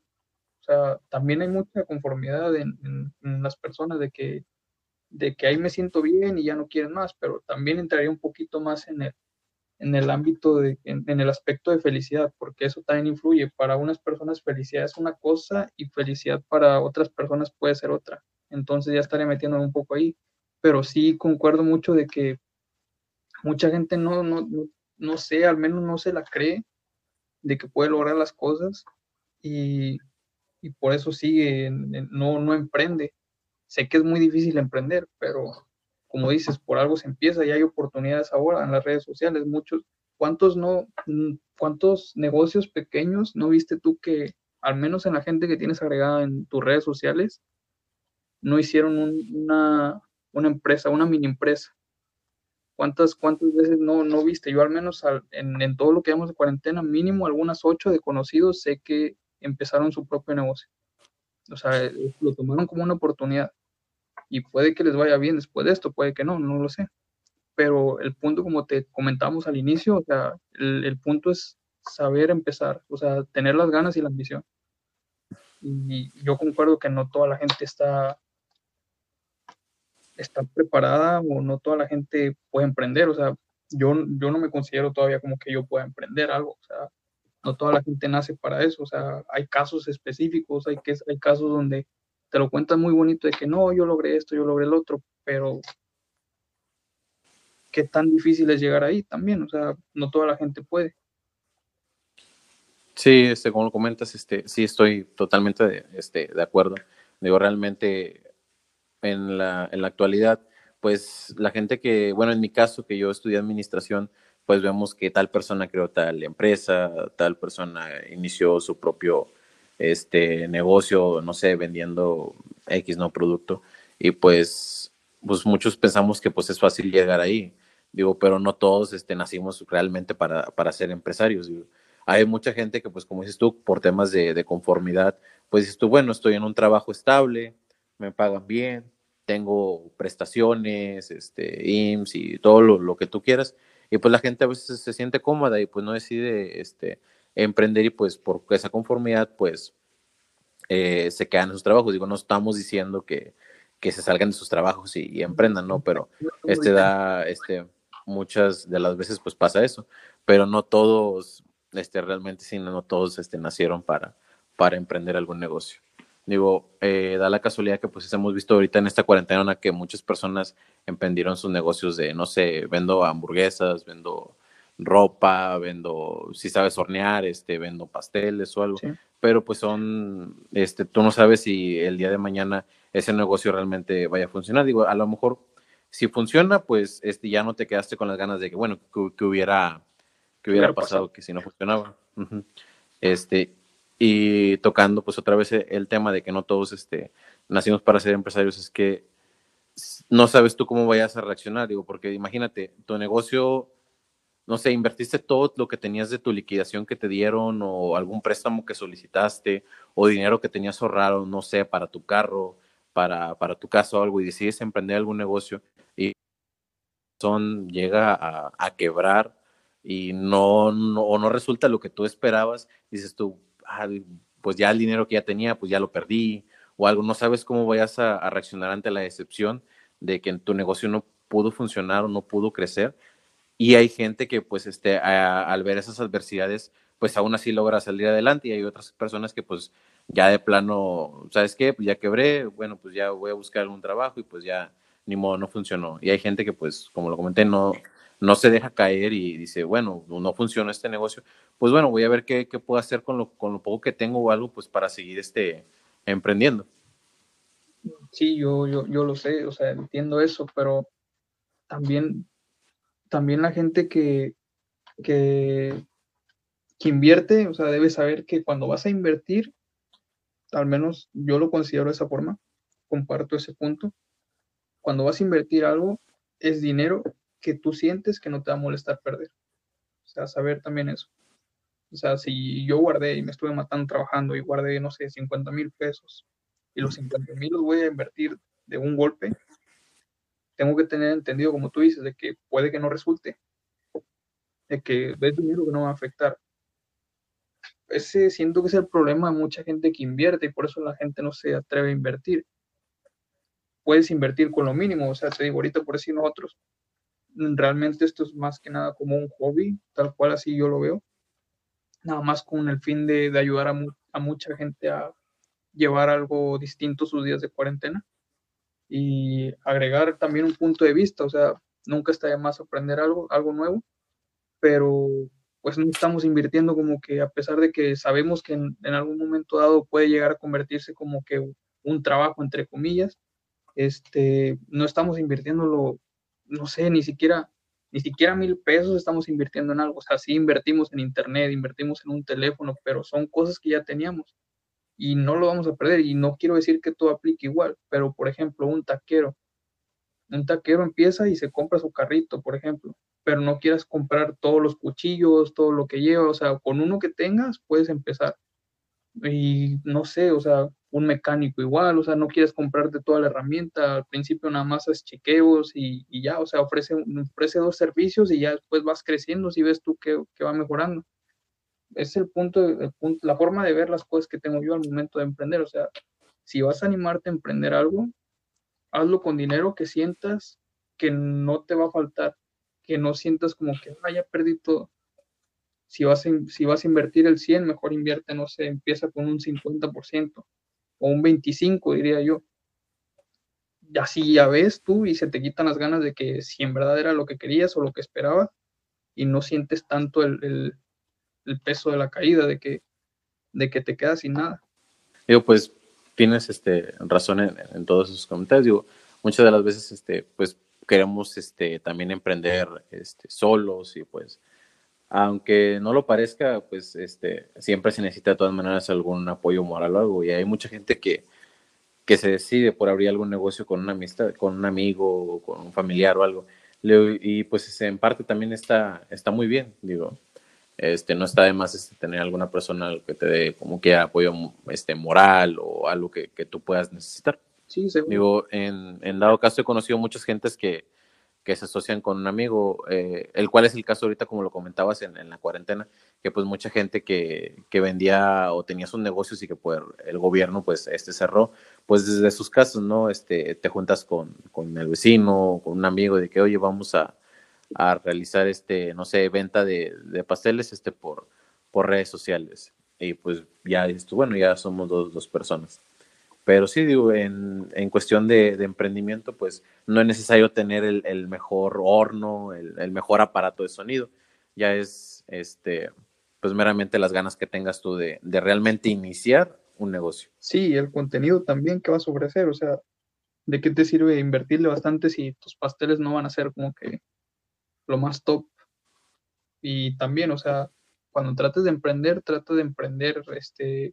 O sea, también hay mucha conformidad en, en, las personas de que, de que ahí me siento bien y ya no quieren más, pero también entraría un poquito más en el, en el ámbito de, en, el aspecto de felicidad, porque eso también influye. Para unas personas felicidad es una cosa y felicidad para otras personas puede ser otra. Entonces ya estaré metiendo un poco ahí. Pero sí concuerdo mucho de que mucha gente no, no, no, no sé, al menos no se la cree de que puede lograr las cosas y y por eso sigue, no, no emprende. Sé que es muy difícil emprender, pero como dices, por algo se empieza y hay oportunidades ahora en las redes sociales. Muchos, ¿cuántos no, cuántos negocios pequeños no viste tú que, al menos en la gente que tienes agregada en tus redes sociales, no hicieron una, una empresa, una mini empresa? ¿Cuántas, cuántas veces no, no viste? Yo al menos en, en, todo lo que vamos de cuarentena, mínimo algunas ocho de conocidos sé que empezaron su propio negocio. O sea, lo tomaron como una oportunidad. Y puede que les vaya bien después de esto, puede que no, no lo sé. Pero el punto, como te comentamos al inicio, o sea, el, punto es saber empezar, o sea, tener las ganas y la ambición. Y yo concuerdo que no toda la gente está está preparada o no toda la gente puede emprender. O sea, yo, yo no me considero todavía como que yo pueda emprender algo. O sea, no toda la gente nace para eso. O sea, hay casos específicos, hay, que, hay casos donde te lo cuentan muy bonito de que no, yo logré esto, yo logré el otro, pero qué tan difícil es llegar ahí también. O sea, no toda la gente puede. Sí, este, como lo comentas, este, sí estoy totalmente de, este, de acuerdo. Digo, realmente en la, en la actualidad, pues la gente que, bueno, en mi caso, que yo estudié administración, pues vemos que tal persona creó tal empresa, tal persona inició su propio este negocio, no sé, vendiendo X no producto y pues pues muchos pensamos que pues es fácil llegar ahí. Digo, pero no todos este nacimos realmente para, para ser empresarios. Hay mucha gente que pues como dices tú por temas de, de conformidad, pues dices tú, bueno, estoy en un trabajo estable, me pagan bien, tengo prestaciones, este, IMSS y todo lo, que tú quieras. Y pues la gente a veces se siente cómoda y pues no decide este, emprender y pues por esa conformidad pues eh, se quedan en sus trabajos. Digo, no estamos diciendo que, que se salgan de sus trabajos y, emprendan, ¿no? Pero este da, este, muchas de las veces pues pasa eso. Pero no todos, este, realmente, sino no todos este, nacieron para, para emprender algún negocio. Digo, eh, da la casualidad que pues hemos visto ahorita en esta cuarentena que muchas personas emprendieron sus negocios de, no sé, vendo hamburguesas, vendo ropa, vendo, si sabes hornear, este, vendo pasteles o algo, pero pues son, este, tú no sabes si el día de mañana ese negocio realmente vaya a funcionar. Digo, a lo mejor si funciona, pues este, ya no te quedaste con las ganas de que, bueno, que, hubiera, que hubiera pasado, que si no funcionaba. Este, y tocando pues otra vez el tema de que no todos este, nacimos para ser empresarios, es que no sabes tú cómo vayas a reaccionar, digo, porque imagínate, tu negocio, no sé, invertiste todo lo que tenías de tu liquidación que te dieron o algún préstamo que solicitaste o dinero que tenías ahorrado, no sé, para tu carro, para, para tu casa o algo y decides emprender algún negocio y son, llega a, quebrar y no, no, o no resulta lo que tú esperabas, dices tú, pues ya el dinero que ya tenía, pues ya lo perdí, o algo, no sabes cómo vayas a, reaccionar ante la decepción de que tu negocio no pudo funcionar o no pudo crecer. Y hay gente que, pues, este, al ver esas adversidades, pues aún así logra salir adelante y hay otras personas que, pues, ya de plano, ¿sabes qué? Pues ya quebré, bueno, pues ya voy a buscar algún trabajo y pues ya ni modo, no funcionó. Y hay gente que, pues, como lo comenté, no, no se deja caer y dice, bueno, no funciona este negocio, pues bueno, voy a ver qué, qué puedo hacer con lo, con lo poco que tengo o algo, pues para seguir este, emprendiendo. Sí, yo, yo, yo lo sé, o sea, entiendo eso, pero también, también la gente que, que, que invierte, o sea, debe saber que cuando vas a invertir, al menos yo lo considero de esa forma, comparto ese punto, cuando vas a invertir algo, es dinero que tú sientes que no te va a molestar perder. O sea, saber también eso. O sea, si yo guardé y me estuve matando trabajando y guardé, no sé, 50 mil pesos y los 50 mil los voy a invertir de un golpe, tengo que tener entendido, como tú dices, de que puede que no resulte, de que ves dinero que no va a afectar. Ese siento que es el problema de mucha gente que invierte y por eso la gente no se atreve a invertir. Puedes invertir con lo mínimo, o sea, te digo ahorita por decir nosotros, realmente esto es más que nada como un hobby, tal cual así yo lo veo, nada más con el fin de, ayudar a, mucha gente a llevar algo distinto sus días de cuarentena y agregar también un punto de vista, o sea, nunca está de más aprender algo, algo nuevo, pero pues no estamos invirtiendo como que a pesar de que sabemos que en, algún momento dado puede llegar a convertirse como que un trabajo entre comillas, este, no estamos invirtiéndolo, no sé, ni siquiera, ni siquiera mil pesos estamos invirtiendo en algo, o sea, sí invertimos en internet, invertimos en un teléfono, pero son cosas que ya teníamos y no lo vamos a perder y no quiero decir que todo aplique igual, pero por ejemplo, un taquero, un taquero empieza y se compra su carrito, por ejemplo, pero no quieras comprar todos los cuchillos, todo lo que lleva, o sea, con uno que tengas puedes empezar. Y no sé, o sea, un mecánico igual, o sea, no quieres comprarte toda la herramienta, al principio nada más es chequeos y, ya, o sea, ofrece, ofrece dos servicios y ya después vas creciendo si ves tú que, que va mejorando. Es el punto, el punto, la forma de ver las cosas que tengo yo al momento de emprender, o sea, si vas a animarte a emprender algo, hazlo con dinero que sientas que no te va a faltar que no sientas como que, ah, ya perdí todo. Si vas, a, si vas a invertir el 100, mejor invierte, no sé, empieza con un 50% o un 25%, diría yo. Y así ya ves tú y se te quitan las ganas de que si en verdad era lo que querías o lo que esperabas y no sientes tanto el, peso de la caída, de que, de que te quedas sin nada. Digo, pues tienes este, razón en, en todos esos comentarios. Digo, muchas de las veces, este, pues queremos este, también emprender este, solos y pues, aunque no lo parezca, pues este, siempre se necesita de todas maneras algún apoyo moral o algo. Y hay mucha gente que, que se decide por abrir algún negocio con una amistad, con un amigo o con un familiar o algo. Y pues en parte también está, está muy bien, digo. Este, no está de más este, tener alguna persona que te dé como que apoyo este, moral o algo que, que tú puedas necesitar. Sí, Digo, en, en, dado caso he conocido muchas gentes que, que se asocian con un amigo, eh, el cual es el caso ahorita, como lo comentabas en, en la cuarentena, que pues mucha gente que, que, vendía o tenía sus negocios y que pues, el gobierno pues este cerró, pues desde sus casas, ¿no? Este, te juntas con, con el vecino, con un amigo de que, oye, vamos a, a realizar este, no sé, venta de, de, pasteles este por, por redes sociales. Y pues ya bueno, ya somos dos, dos personas. Pero sí, digo, en, en cuestión de, emprendimiento, pues no es necesario tener el, mejor horno, el, mejor aparato de sonido. Ya es, este, pues meramente las ganas que tengas tú de, de realmente iniciar un negocio. Sí, el contenido también que vas a ofrecer, o sea, ¿de qué te sirve invertirle bastante si tus pasteles no van a ser como que lo más top? Y también, o sea, cuando trates de emprender, trata de emprender este,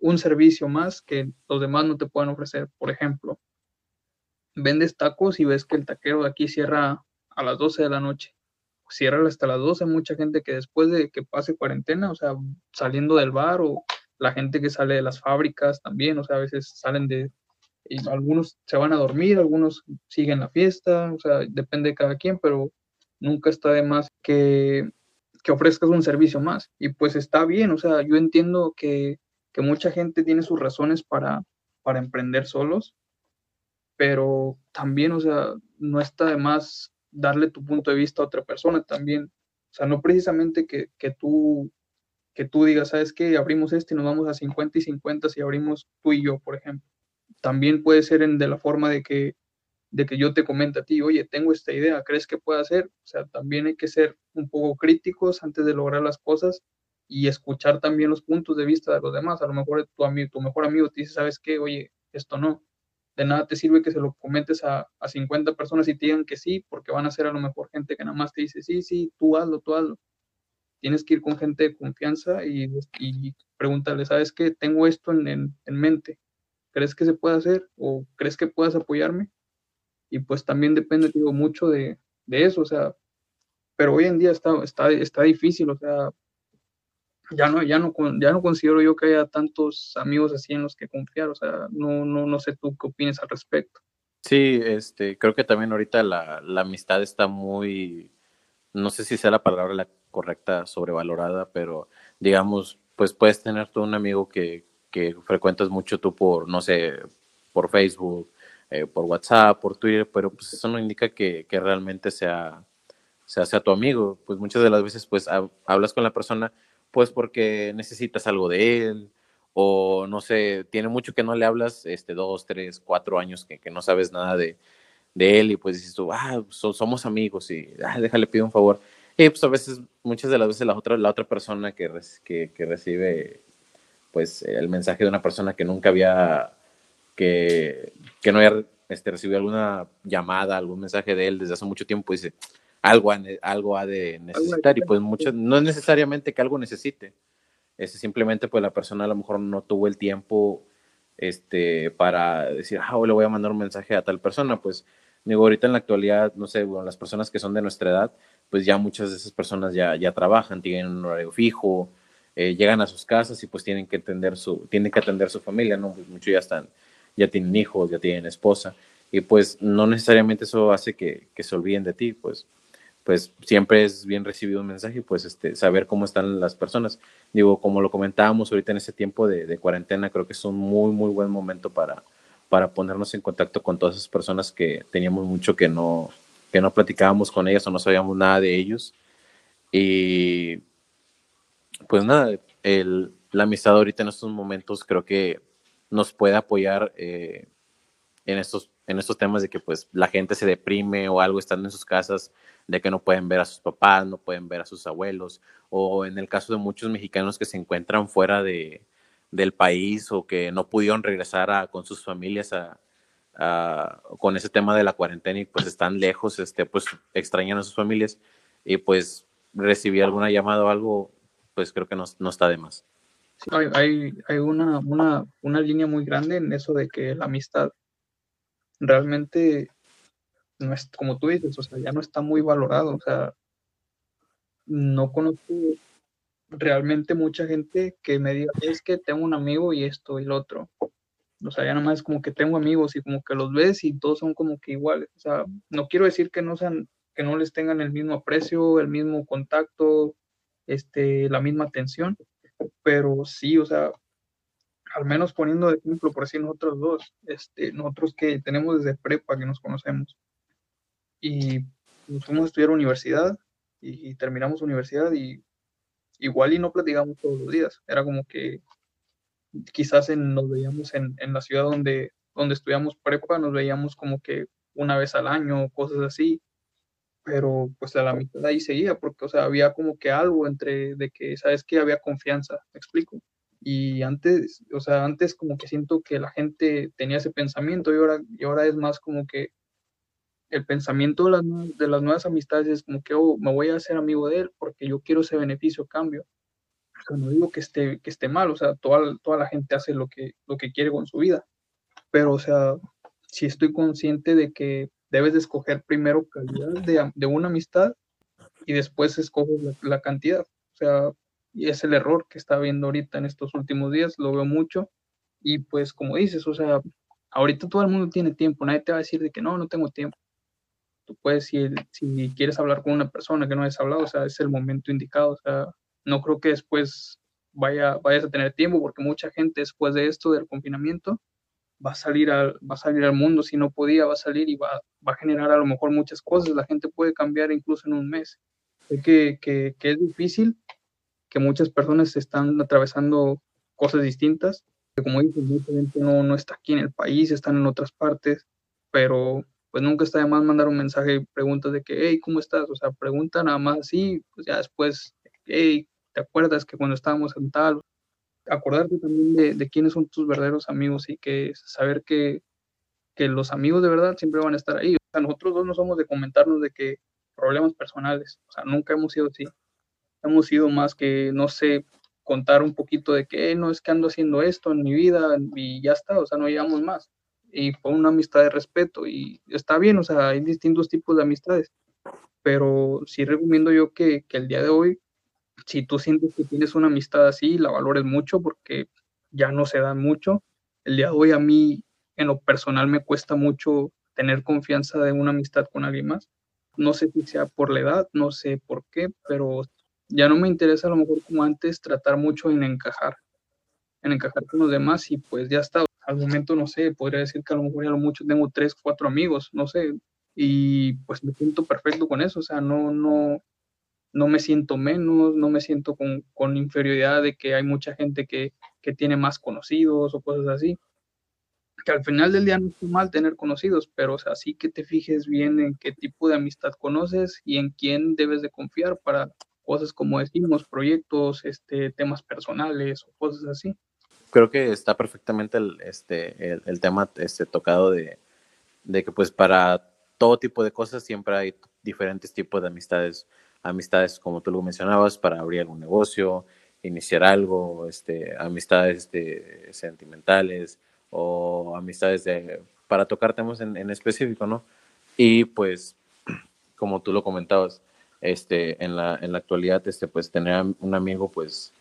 un servicio más que los demás no te puedan ofrecer. Por ejemplo, vendes tacos y ves que el taquero de aquí cierra a las 12 de la noche. Cierra hasta las 12. Mucha gente que después de que pase cuarentena, o sea, saliendo del bar o la gente que sale de las fábricas también, o sea, a veces salen de, algunos se van a dormir, algunos siguen la fiesta, o sea, depende de cada quien, pero nunca está de más que, que ofrezcas un servicio más. Y pues está bien, o sea, yo entiendo que que mucha gente tiene sus razones para, para emprender solos, pero también, o sea, no está de más darle tu punto de vista a otra persona también. O sea, no precisamente que, que tú que tú digas, ¿sabes qué? Abrimos este y nos vamos a 50 y 50 si abrimos tú y yo, por ejemplo. También puede ser en, de la forma de que, de que yo te comente a ti, oye, tengo esta idea, ¿crees que puede hacer? O sea, también hay que ser un poco críticos antes de lograr las cosas y escuchar también los puntos de vista de los demás. A lo mejor tu, amigo, tu mejor amigo te dice, ¿sabes qué? Oye, esto no. De nada te sirve que se lo comentes a, a 50 personas y te digan que sí, porque van a ser a lo mejor gente que nada más te dice, sí, sí, tú hazlo, tú hazlo. Tienes que ir con gente de confianza y, y preguntarle, ¿sabes qué? Tengo esto en, en, en mente. ¿Crees que se puede hacer? ¿O crees que puedas apoyarme? Y pues también depende, digo, mucho de, de eso, o sea, pero hoy en día está, está, está difícil, o sea, ya no, ya no, ya no considero yo que haya tantos amigos así en los que confiar, o sea, no, no, no sé tú qué opinas al respecto. Sí, este, creo que también ahorita la, la amistad está muy, no sé si sea la palabra la correcta, sobrevalorada, pero digamos, pues puedes tener tú un amigo que, que frecuentas mucho tú por, no sé, por Facebook, eh, por WhatsApp, por Twitter, pero pues eso no indica que, que realmente sea, sea, sea tu amigo. Pues muchas de las veces pues hablas con la persona pues porque necesitas algo de él, o no sé, tiene mucho que no le hablas, este, dos, tres, cuatro años que, que no sabes nada de, de, él, y pues dices tú, ah, somos amigos, y ah, déjale pido un favor. Y pues a veces, muchas de las veces la otra, la otra persona que, que, que recibe pues el mensaje de una persona que nunca había, que, que no había este, recibido alguna llamada, algún mensaje de él desde hace mucho tiempo, dice, algo, algo ha de necesitar y pues mucho, no es necesariamente que algo necesite, es simplemente pues la persona a lo mejor no tuvo el tiempo este, para decir, ah, le voy a mandar un mensaje a tal persona, pues digo, ahorita en la actualidad, no sé, bueno, las personas que son de nuestra edad, pues ya muchas de esas personas ya, ya trabajan, tienen un horario fijo, eh, llegan a sus casas y pues tienen que atender su, tienen que atender su familia, ¿no? Pues muchos ya están, ya tienen hijos, ya tienen esposa, y pues no necesariamente eso hace que, que se olviden de ti, pues, pues siempre es bien recibido un mensaje, pues este, saber cómo están las personas. Digo, como lo comentábamos ahorita en ese tiempo de, de cuarentena, creo que es un muy, muy buen momento para, para ponernos en contacto con todas esas personas que teníamos mucho que no, que no platicábamos con ellas o no sabíamos nada de ellos. Y pues nada, el, la amistad ahorita en estos momentos creo que nos puede apoyar eh, en, estos, en estos temas de que pues la gente se deprime o algo estando en sus casas, de que no pueden ver a sus papás, no pueden ver a sus abuelos, o en el caso de muchos mexicanos que se encuentran fuera de, del país o que no pudieron regresar con sus familias a, con ese tema de la cuarentena y pues están lejos, este, pues extrañan a sus familias y pues recibir alguna llamada o algo pues creo que no, no está de más. Hay, hay, una, una, una, línea muy grande en eso de que la amistad realmente no es como tú dices, o sea, ya no está muy valorado, o sea, no conozco realmente mucha gente que me diga, es que tengo un amigo y esto y lo otro. O sea, ya nada más como que tengo amigos y como que los ves y todos son como que iguales. O sea, no quiero decir que no sean, que no les tengan el mismo aprecio, el mismo contacto, este, la misma atención, pero sí, o sea, al menos poniendo de ejemplo, por decir nosotros dos, este, nosotros que tenemos desde prepa que nos conocemos y nos fuimos a estudiar universidad y, terminamos universidad y igual y no platicamos todos los días, era como que quizás nos veíamos en, en, la ciudad donde, donde estudiamos prepa, nos veíamos como que una vez al año, cosas así, pero pues a la mitad ahí seguía, porque, o sea, había como que algo entre de que, ¿sabes que Había confianza, me explico. Y antes, o sea, antes como que siento que la gente tenía ese pensamiento y ahora, y ahora es más como que el pensamiento de las, de las nuevas amistades es como que, oh, me voy a hacer amigo de él porque yo quiero ese beneficio cambio. no digo que esté, que esté mal, o sea, toda, toda la gente hace lo que, lo que quiere con su vida, pero, o sea, si estoy consciente de que debes de escoger primero calidad de, una amistad y después escoges la, cantidad. O sea, y es el error que está viendo ahorita en estos últimos días, lo veo mucho. Y pues como dices, o sea, ahorita todo el mundo tiene tiempo, nadie te va a decir de que no, no tengo tiempo. Tú puedes, si, si quieres hablar con una persona que no hayas hablado, o sea, es el momento indicado, o sea, no creo que después vaya, vayas a tener tiempo, porque mucha gente después de esto, del confinamiento, va a salir al, va a salir al mundo, si no podía, va a salir y va, va a generar a lo mejor muchas cosas, la gente puede cambiar incluso en un mes. Sé que, que, que es difícil, que muchas personas están atravesando cosas distintas, que como dices, mucha gente no, no está aquí en el país, están en otras partes, pero pues nunca está de más mandar un mensaje y preguntas de que, hey, ¿cómo estás? O sea, pregunta nada más así, pues ya después, hey, ¿te acuerdas que cuando estábamos en tal? Acordarte también de, quiénes son tus verdaderos amigos y que saber que, que, los amigos de verdad siempre van a estar ahí. O sea, nosotros dos no somos de comentarnos de que problemas personales, o sea, nunca hemos sido así. Hemos sido más que, no sé, contar un poquito de que no es que ando haciendo esto en mi vida y ya está, o sea, no llegamos más. Y fue una amistad de respeto y está bien, o sea, hay distintos tipos de amistades, pero sí recomiendo yo que, que el día de hoy si tú sientes que tienes una amistad así, la valores mucho porque ya no se dan mucho. El día de hoy a mí, en lo personal, me cuesta mucho tener confianza de una amistad con alguien más. No sé si sea por la edad, no sé por qué, pero ya no me interesa a lo mejor como antes tratar mucho en encajar, en encajar con los demás y pues ya está. Al momento, no sé, podría decir que a lo mejor ya lo mucho tengo tres, cuatro amigos, no sé, y pues me siento perfecto con eso, o sea, no, no, no me siento menos, no me siento con, inferioridad de que hay mucha gente que, tiene más conocidos o cosas así. que al final del día no es mal tener conocidos, pero o sí que te fijes bien en qué tipo de amistad conoces y en quién debes de confiar para cosas como decimos, proyectos, este, temas personales o cosas así. Creo que está perfectamente el, este, el, tema este, tocado de, de que pues para todo tipo de cosas siempre hay diferentes tipos de amistades. Amistades, como tú lo mencionabas, para abrir algún negocio, iniciar algo, este, amistades este, sentimentales o amistades de, para tocar temas en, en específico, ¿no? Y pues, como tú lo comentabas, este, en, la, en la actualidad, este, pues tener un amigo, pues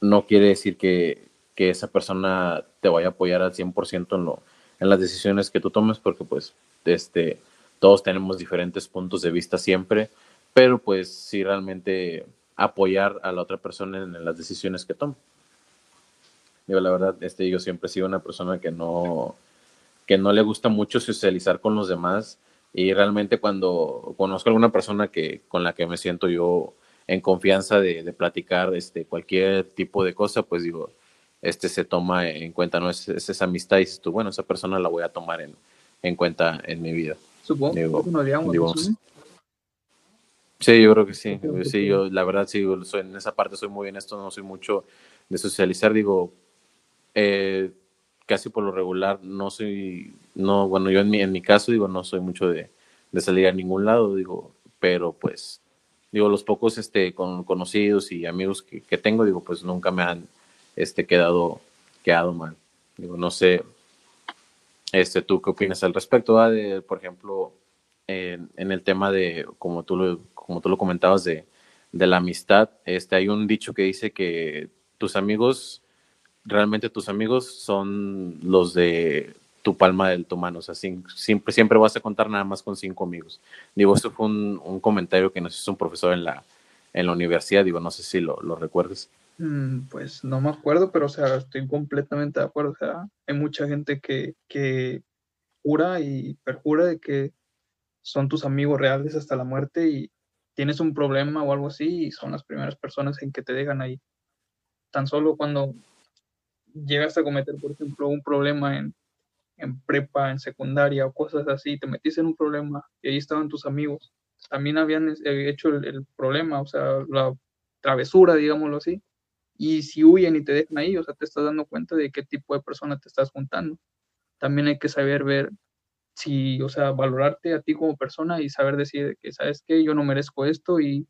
no quiere decir que, que esa persona te vaya a apoyar al 100% en, lo, en las decisiones que tú tomes, porque pues este, todos tenemos diferentes puntos de vista siempre, pero pues sí realmente apoyar a la otra persona en, las decisiones que toma. Digo, la verdad, este, yo siempre he sido una persona que no, que no le gusta mucho socializar con los demás y realmente cuando conozco a alguna persona que, con la que me siento yo en confianza de, de platicar este, cualquier tipo de cosa, pues digo, este se toma en cuenta, ¿no? Es, esa amistad y dices tú, bueno, esa persona la voy a tomar en, en cuenta en mi vida. Supongo que nos digamos, Sí, yo creo que sí. Sí, yo la verdad sí, soy, en esa parte soy muy esto no soy mucho de socializar, digo, eh, casi por lo regular no soy, no, bueno, yo en mi, en mi caso digo, no soy mucho de, de salir a ningún lado, digo, pero pues, digo, los pocos este, con, conocidos y amigos que, que tengo, digo, pues nunca me han este, quedado, quedado mal. Digo, no sé, este, ¿tú qué opinas al respecto? De, por ejemplo, en, el tema de, como tú lo, como tú lo comentabas, de, de la amistad, este, hay un dicho que dice que tus amigos, realmente tus amigos son los de tu palma de tu mano, o sea, siempre, siempre vas a contar nada más con cinco amigos. Digo, esto fue un, un comentario que nos hizo un profesor en la, en la universidad, digo, no sé si lo, lo recuerdas. Mm, pues no me acuerdo, pero o sea, estoy completamente de acuerdo. O sea, hay mucha gente que, que jura y perjura de que son tus amigos reales hasta la muerte y tienes un problema o algo así y son las primeras personas en que te dejan ahí. Tan solo cuando llegas a cometer, por ejemplo, un problema en, en prepa, en secundaria o cosas así, te metiste en un problema y ahí estaban tus amigos. También habían eh, hecho el, el problema, o sea, la travesura, digámoslo así y si huyen y te dejan ahí, o sea, te estás dando cuenta de qué tipo de persona te estás juntando. También hay que saber ver si, o sea, valorarte a ti como persona y saber decir que, ¿sabes qué? Yo no merezco esto y,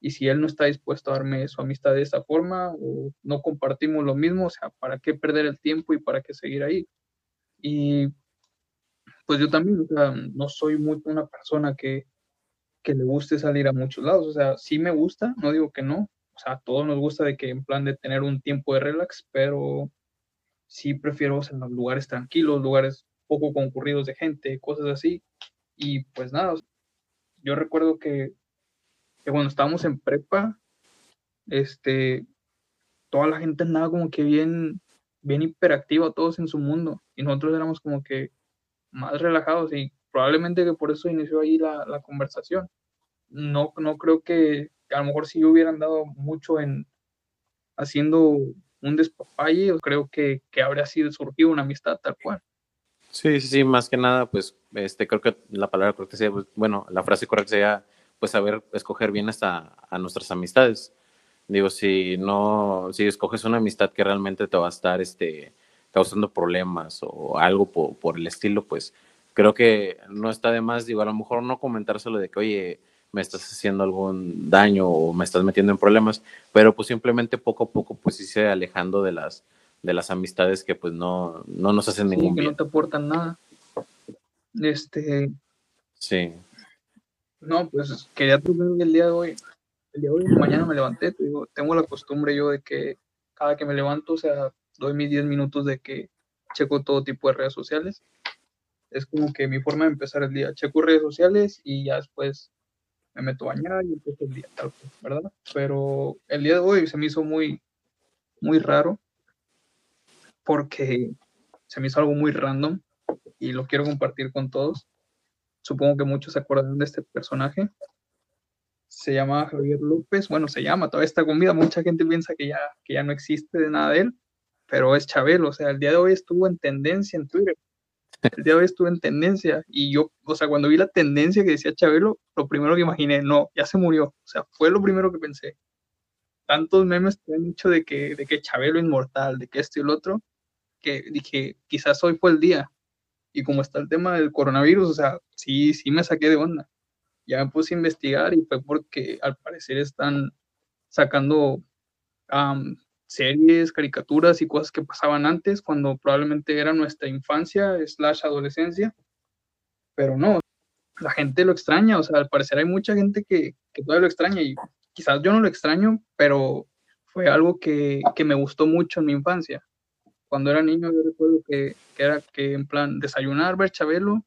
y si él no está dispuesto a darme su amistad de esa forma o no compartimos lo mismo, o sea, ¿para qué perder el tiempo y para qué seguir ahí? Y pues yo también, o sea, no soy muy una persona que, que le guste salir a muchos lados, o sea, sí me gusta, no digo que no, o sea, a todos nos gusta de que en plan de tener un tiempo de relax, pero sí prefiero en los lugares tranquilos, lugares poco concurridos de gente, cosas así. Y pues nada, yo recuerdo que, que cuando estábamos en prepa, este, toda la gente andaba como que bien, bien hiperactiva, todos en su mundo, y nosotros éramos como que más relajados, y probablemente que por eso inició ahí la, la conversación. No, no creo que a lo mejor si hubieran dado mucho en haciendo un despapalle, creo que, que habría sido surgido una amistad tal cual. Sí, sí, sí, más que nada, pues, este, creo que la palabra correcta sería, pues, bueno, la frase correcta sería, pues, saber escoger bien hasta a nuestras amistades. Digo, si no, si escoges una amistad que realmente te va a estar, este, causando problemas o algo por, por el estilo, pues, creo que no está de más, digo, a lo mejor no comentárselo de que, oye, me estás haciendo algún daño o me estás metiendo en problemas, pero pues simplemente poco a poco pues irse alejando de las, de las amistades que pues no, no nos hacen ningún que no te aportan nada. Este. Sí. No, pues quería tocar el día de hoy. El día de hoy, mañana me levanté, te digo, tengo la costumbre yo de que cada que me levanto, o sea, doy mis 10 minutos de que checo todo tipo de redes sociales. Es como que mi forma de empezar el día. Checo redes sociales y ya después me meto a bañar y empiezo el día, tal ¿verdad? Pero el día de hoy se me hizo muy, muy raro porque se me hizo algo muy random y lo quiero compartir con todos. Supongo que muchos se acuerdan de este personaje. Se llama Javier López. Bueno, se llama, toda esta comida. Mucha gente piensa que ya, que ya no existe de nada de él, pero es Chabelo. O sea, el día de hoy estuvo en tendencia en Twitter el día de hoy estuve en tendencia y yo, o sea, cuando vi la tendencia que decía Chabelo, lo primero que imaginé, no, ya se murió, o sea, fue lo primero que pensé. Tantos memes que han dicho de que, de que Chabelo inmortal, de que esto y el otro, que dije, quizás hoy fue el día. Y como está el tema del coronavirus, o sea, sí, sí me saqué de onda. Ya me puse a investigar y fue porque al parecer están sacando series, caricaturas y cosas que pasaban antes, cuando probablemente era nuestra infancia slash adolescencia, pero no, la gente lo extraña, o sea, al parecer hay mucha gente que, que todavía lo extraña y quizás yo no lo extraño, pero fue algo que, que me gustó mucho en mi infancia. Cuando era niño yo recuerdo que, que era que en plan desayunar, ver Chabelo,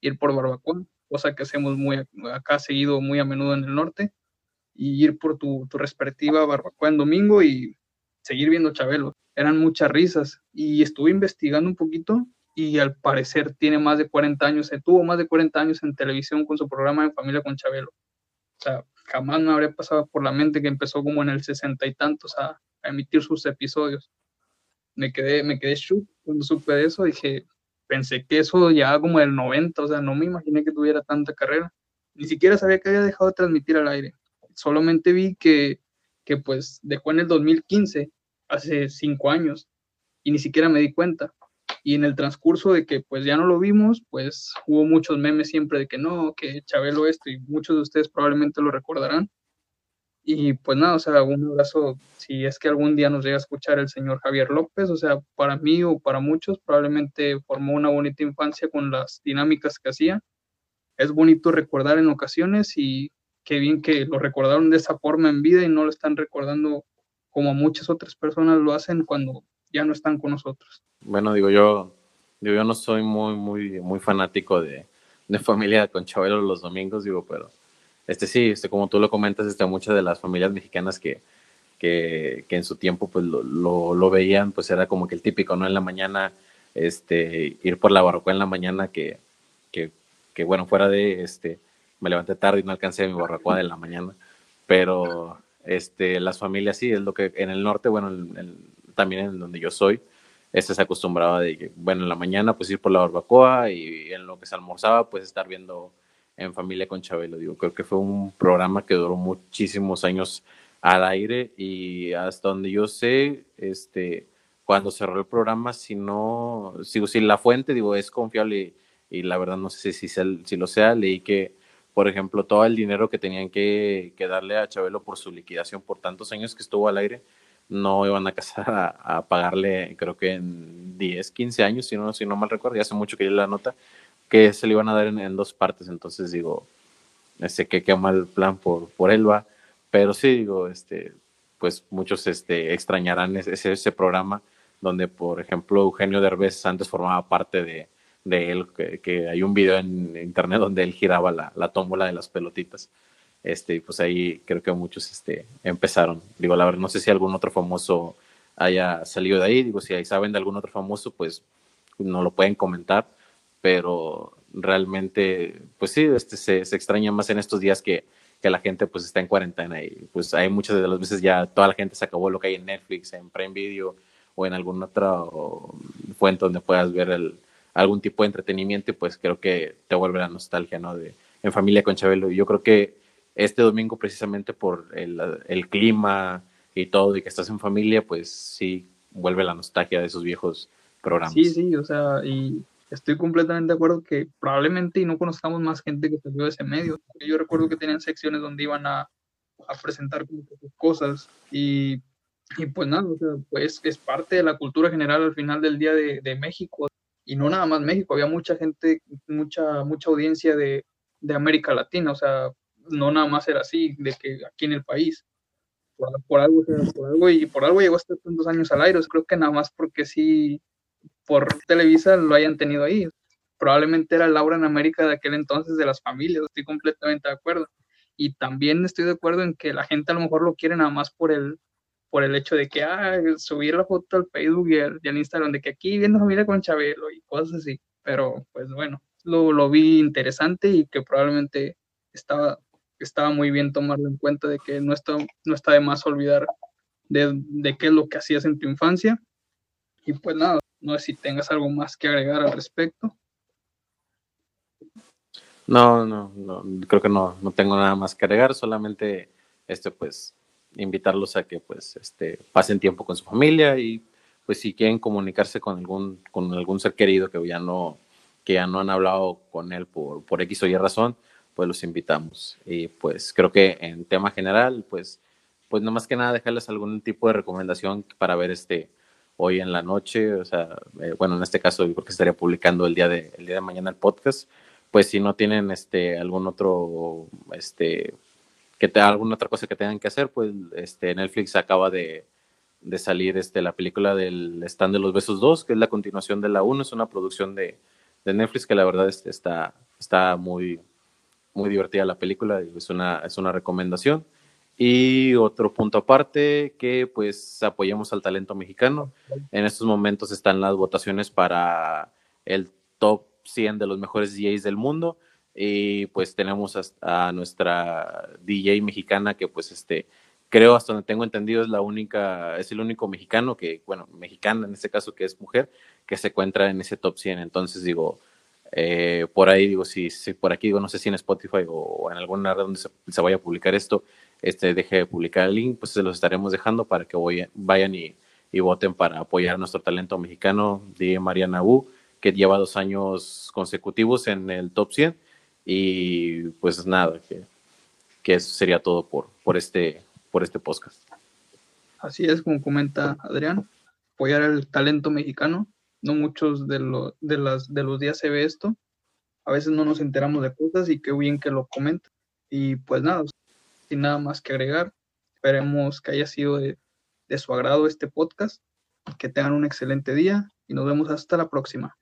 ir por barbacoa, cosa que hacemos muy acá seguido muy a menudo en el norte, y ir por tu, tu respectiva barbacoa en domingo y seguir viendo Chabelo. Eran muchas risas y estuve investigando un poquito y al parecer tiene más de 40 años, eh, tuvo más de 40 años en televisión con su programa de familia con Chabelo. O sea, jamás me habría pasado por la mente que empezó como en el sesenta y tantos a, emitir sus episodios. Me quedé, me quedé shook cuando supe de eso, dije, pensé que eso ya como el 90, o sea, no me imaginé que tuviera tanta carrera. Ni siquiera sabía que había dejado de transmitir al aire. Solamente vi que, que pues dejó en el 2015 hace cinco años y ni siquiera me di cuenta. Y en el transcurso de que pues ya no lo vimos, pues hubo muchos memes siempre de que no, que Chabelo esto y muchos de ustedes probablemente lo recordarán. Y pues nada, o sea, un abrazo, si es que algún día nos llega a escuchar el señor Javier López, o sea, para mí o para muchos probablemente formó una bonita infancia con las dinámicas que hacía. Es bonito recordar en ocasiones y qué bien que lo recordaron de esa forma en vida y no lo están recordando como muchas otras personas lo hacen cuando ya no están con nosotros. Bueno, digo yo, digo, yo no soy muy, muy, muy fanático de, de familia con Chabelo los domingos, digo, pero este sí, este, como tú lo comentas, este, muchas de las familias mexicanas que, que, que en su tiempo pues lo, lo, veían, pues era como que el típico, ¿no? En la mañana, este, ir por la barroca en la mañana que, que, bueno, fuera de, este, me levanté tarde y no alcancé mi barbacoa de la mañana, pero este, las familias sí, es lo que en el norte, bueno, también en donde yo soy, este se acostumbraba de que, bueno, en la mañana pues ir por la barbacoa y en lo que se almorzaba pues estar viendo en familia con Chabelo. Digo, creo que fue un programa que duró muchísimos años al aire y hasta donde yo sé, este, cuando cerró el programa, si no, si, si la fuente, digo, es confiable y, la verdad no sé si, si, si lo sea, leí que por ejemplo, todo el dinero que tenían que, darle a Chabelo por su liquidación por tantos años que estuvo al aire, no iban a casar a, pagarle, creo que en 10, 15 años, si no, si no mal recuerdo, ya hace mucho que leí la nota, que se le iban a dar en, dos partes, entonces digo, este, que qué mal plan por, por él pero sí, digo, este, pues muchos este, extrañarán ese, ese programa donde, por ejemplo, Eugenio Derbez antes formaba parte de, de él, que, hay un video en internet donde él giraba la, la tómbola de las pelotitas. Este, pues ahí creo que muchos este, empezaron. Digo, la verdad, no sé si algún otro famoso haya salido de ahí. Digo, si saben de algún otro famoso, pues no lo pueden comentar. Pero realmente, pues sí, este, se, se extraña más en estos días que, que la gente pues está en cuarentena y pues hay muchas de las veces ya toda la gente se acabó lo que hay en Netflix, en Prime Video o en alguna otra fuente donde puedas ver el, algún tipo de entretenimiento y pues creo que te vuelve la nostalgia, ¿no? De, en familia con Chabelo. Y yo creo que este domingo precisamente por el, el, clima y todo y que estás en familia, pues sí vuelve la nostalgia de esos viejos programas. Sí, sí, o sea, y estoy completamente de acuerdo que probablemente no conozcamos más gente que salió de ese medio. Yo recuerdo que tenían secciones donde iban a, a presentar cosas y, y, pues nada, o sea, pues es parte de la cultura general al final del día de, de México y no nada más México, había mucha gente, mucha, mucha audiencia de, de América Latina, o sea, no nada más era así, de que aquí en el país. Por, algo, por algo, y por algo llegó hasta tantos años al aire, creo que nada más porque sí, por Televisa lo hayan tenido ahí. Probablemente era Laura en América de aquel entonces de las familias, estoy completamente de acuerdo. Y también estoy de acuerdo en que la gente a lo mejor lo quiere nada más por el, por el hecho de que ah, subir la foto al Facebook y al, Instagram de que aquí viendo familia con Chabelo y cosas así. Pero pues bueno, lo, lo vi interesante y que probablemente estaba, estaba muy bien tomarlo en cuenta de que no está, no está de más olvidar de, de qué es lo que hacías en tu infancia. Y pues nada, no sé si tengas algo más que agregar al respecto. No, no, no, creo que no, no tengo nada más que agregar, solamente este pues invitarlos a que pues este pasen tiempo con su familia y pues si quieren comunicarse con algún con algún ser querido que ya no que ya no han hablado con él por, por X o Y razón, pues los invitamos. Y pues creo que en tema general, pues, pues no más que nada dejarles algún tipo de recomendación para ver este hoy en la noche, o sea, eh, bueno, en este caso yo estaría publicando el día de, el día de mañana el podcast, pues si no tienen este algún otro, este, que te, alguna otra cosa que tengan que hacer, pues este Netflix acaba de, de salir este, la película del Stand de los Besos 2, que es la continuación de la 1, es una producción de, de Netflix, que la verdad está, está muy, muy divertida la película, es una, es una recomendación. Y otro punto aparte, que pues apoyemos al talento mexicano. En estos momentos están las votaciones para el top 100 de los mejores DJs del mundo. Y pues tenemos a, nuestra DJ mexicana que pues este, creo hasta donde tengo entendido es la única, es el único mexicano que, bueno, mexicana en este caso que es mujer, que se encuentra en ese top 100. Entonces digo, eh, por ahí digo, si, por aquí digo, no sé si en Spotify o en alguna red donde se, vaya a publicar esto, este deje de publicar el link, pues se los estaremos dejando para que vayan y, voten para apoyar nuestro talento mexicano de Mariana U, que lleva dos años consecutivos en el top 100. Y pues nada, que, que eso sería todo por, por, este, por este podcast. Así es, como comenta Adrián, apoyar al talento mexicano no muchos de, de, las, de los días se ve esto. A veces no nos enteramos de cosas y qué bien que lo comenta. Y pues nada, sin nada más que agregar, esperemos que haya sido de, de su agrado este podcast. Que tengan un excelente día y nos vemos hasta la próxima.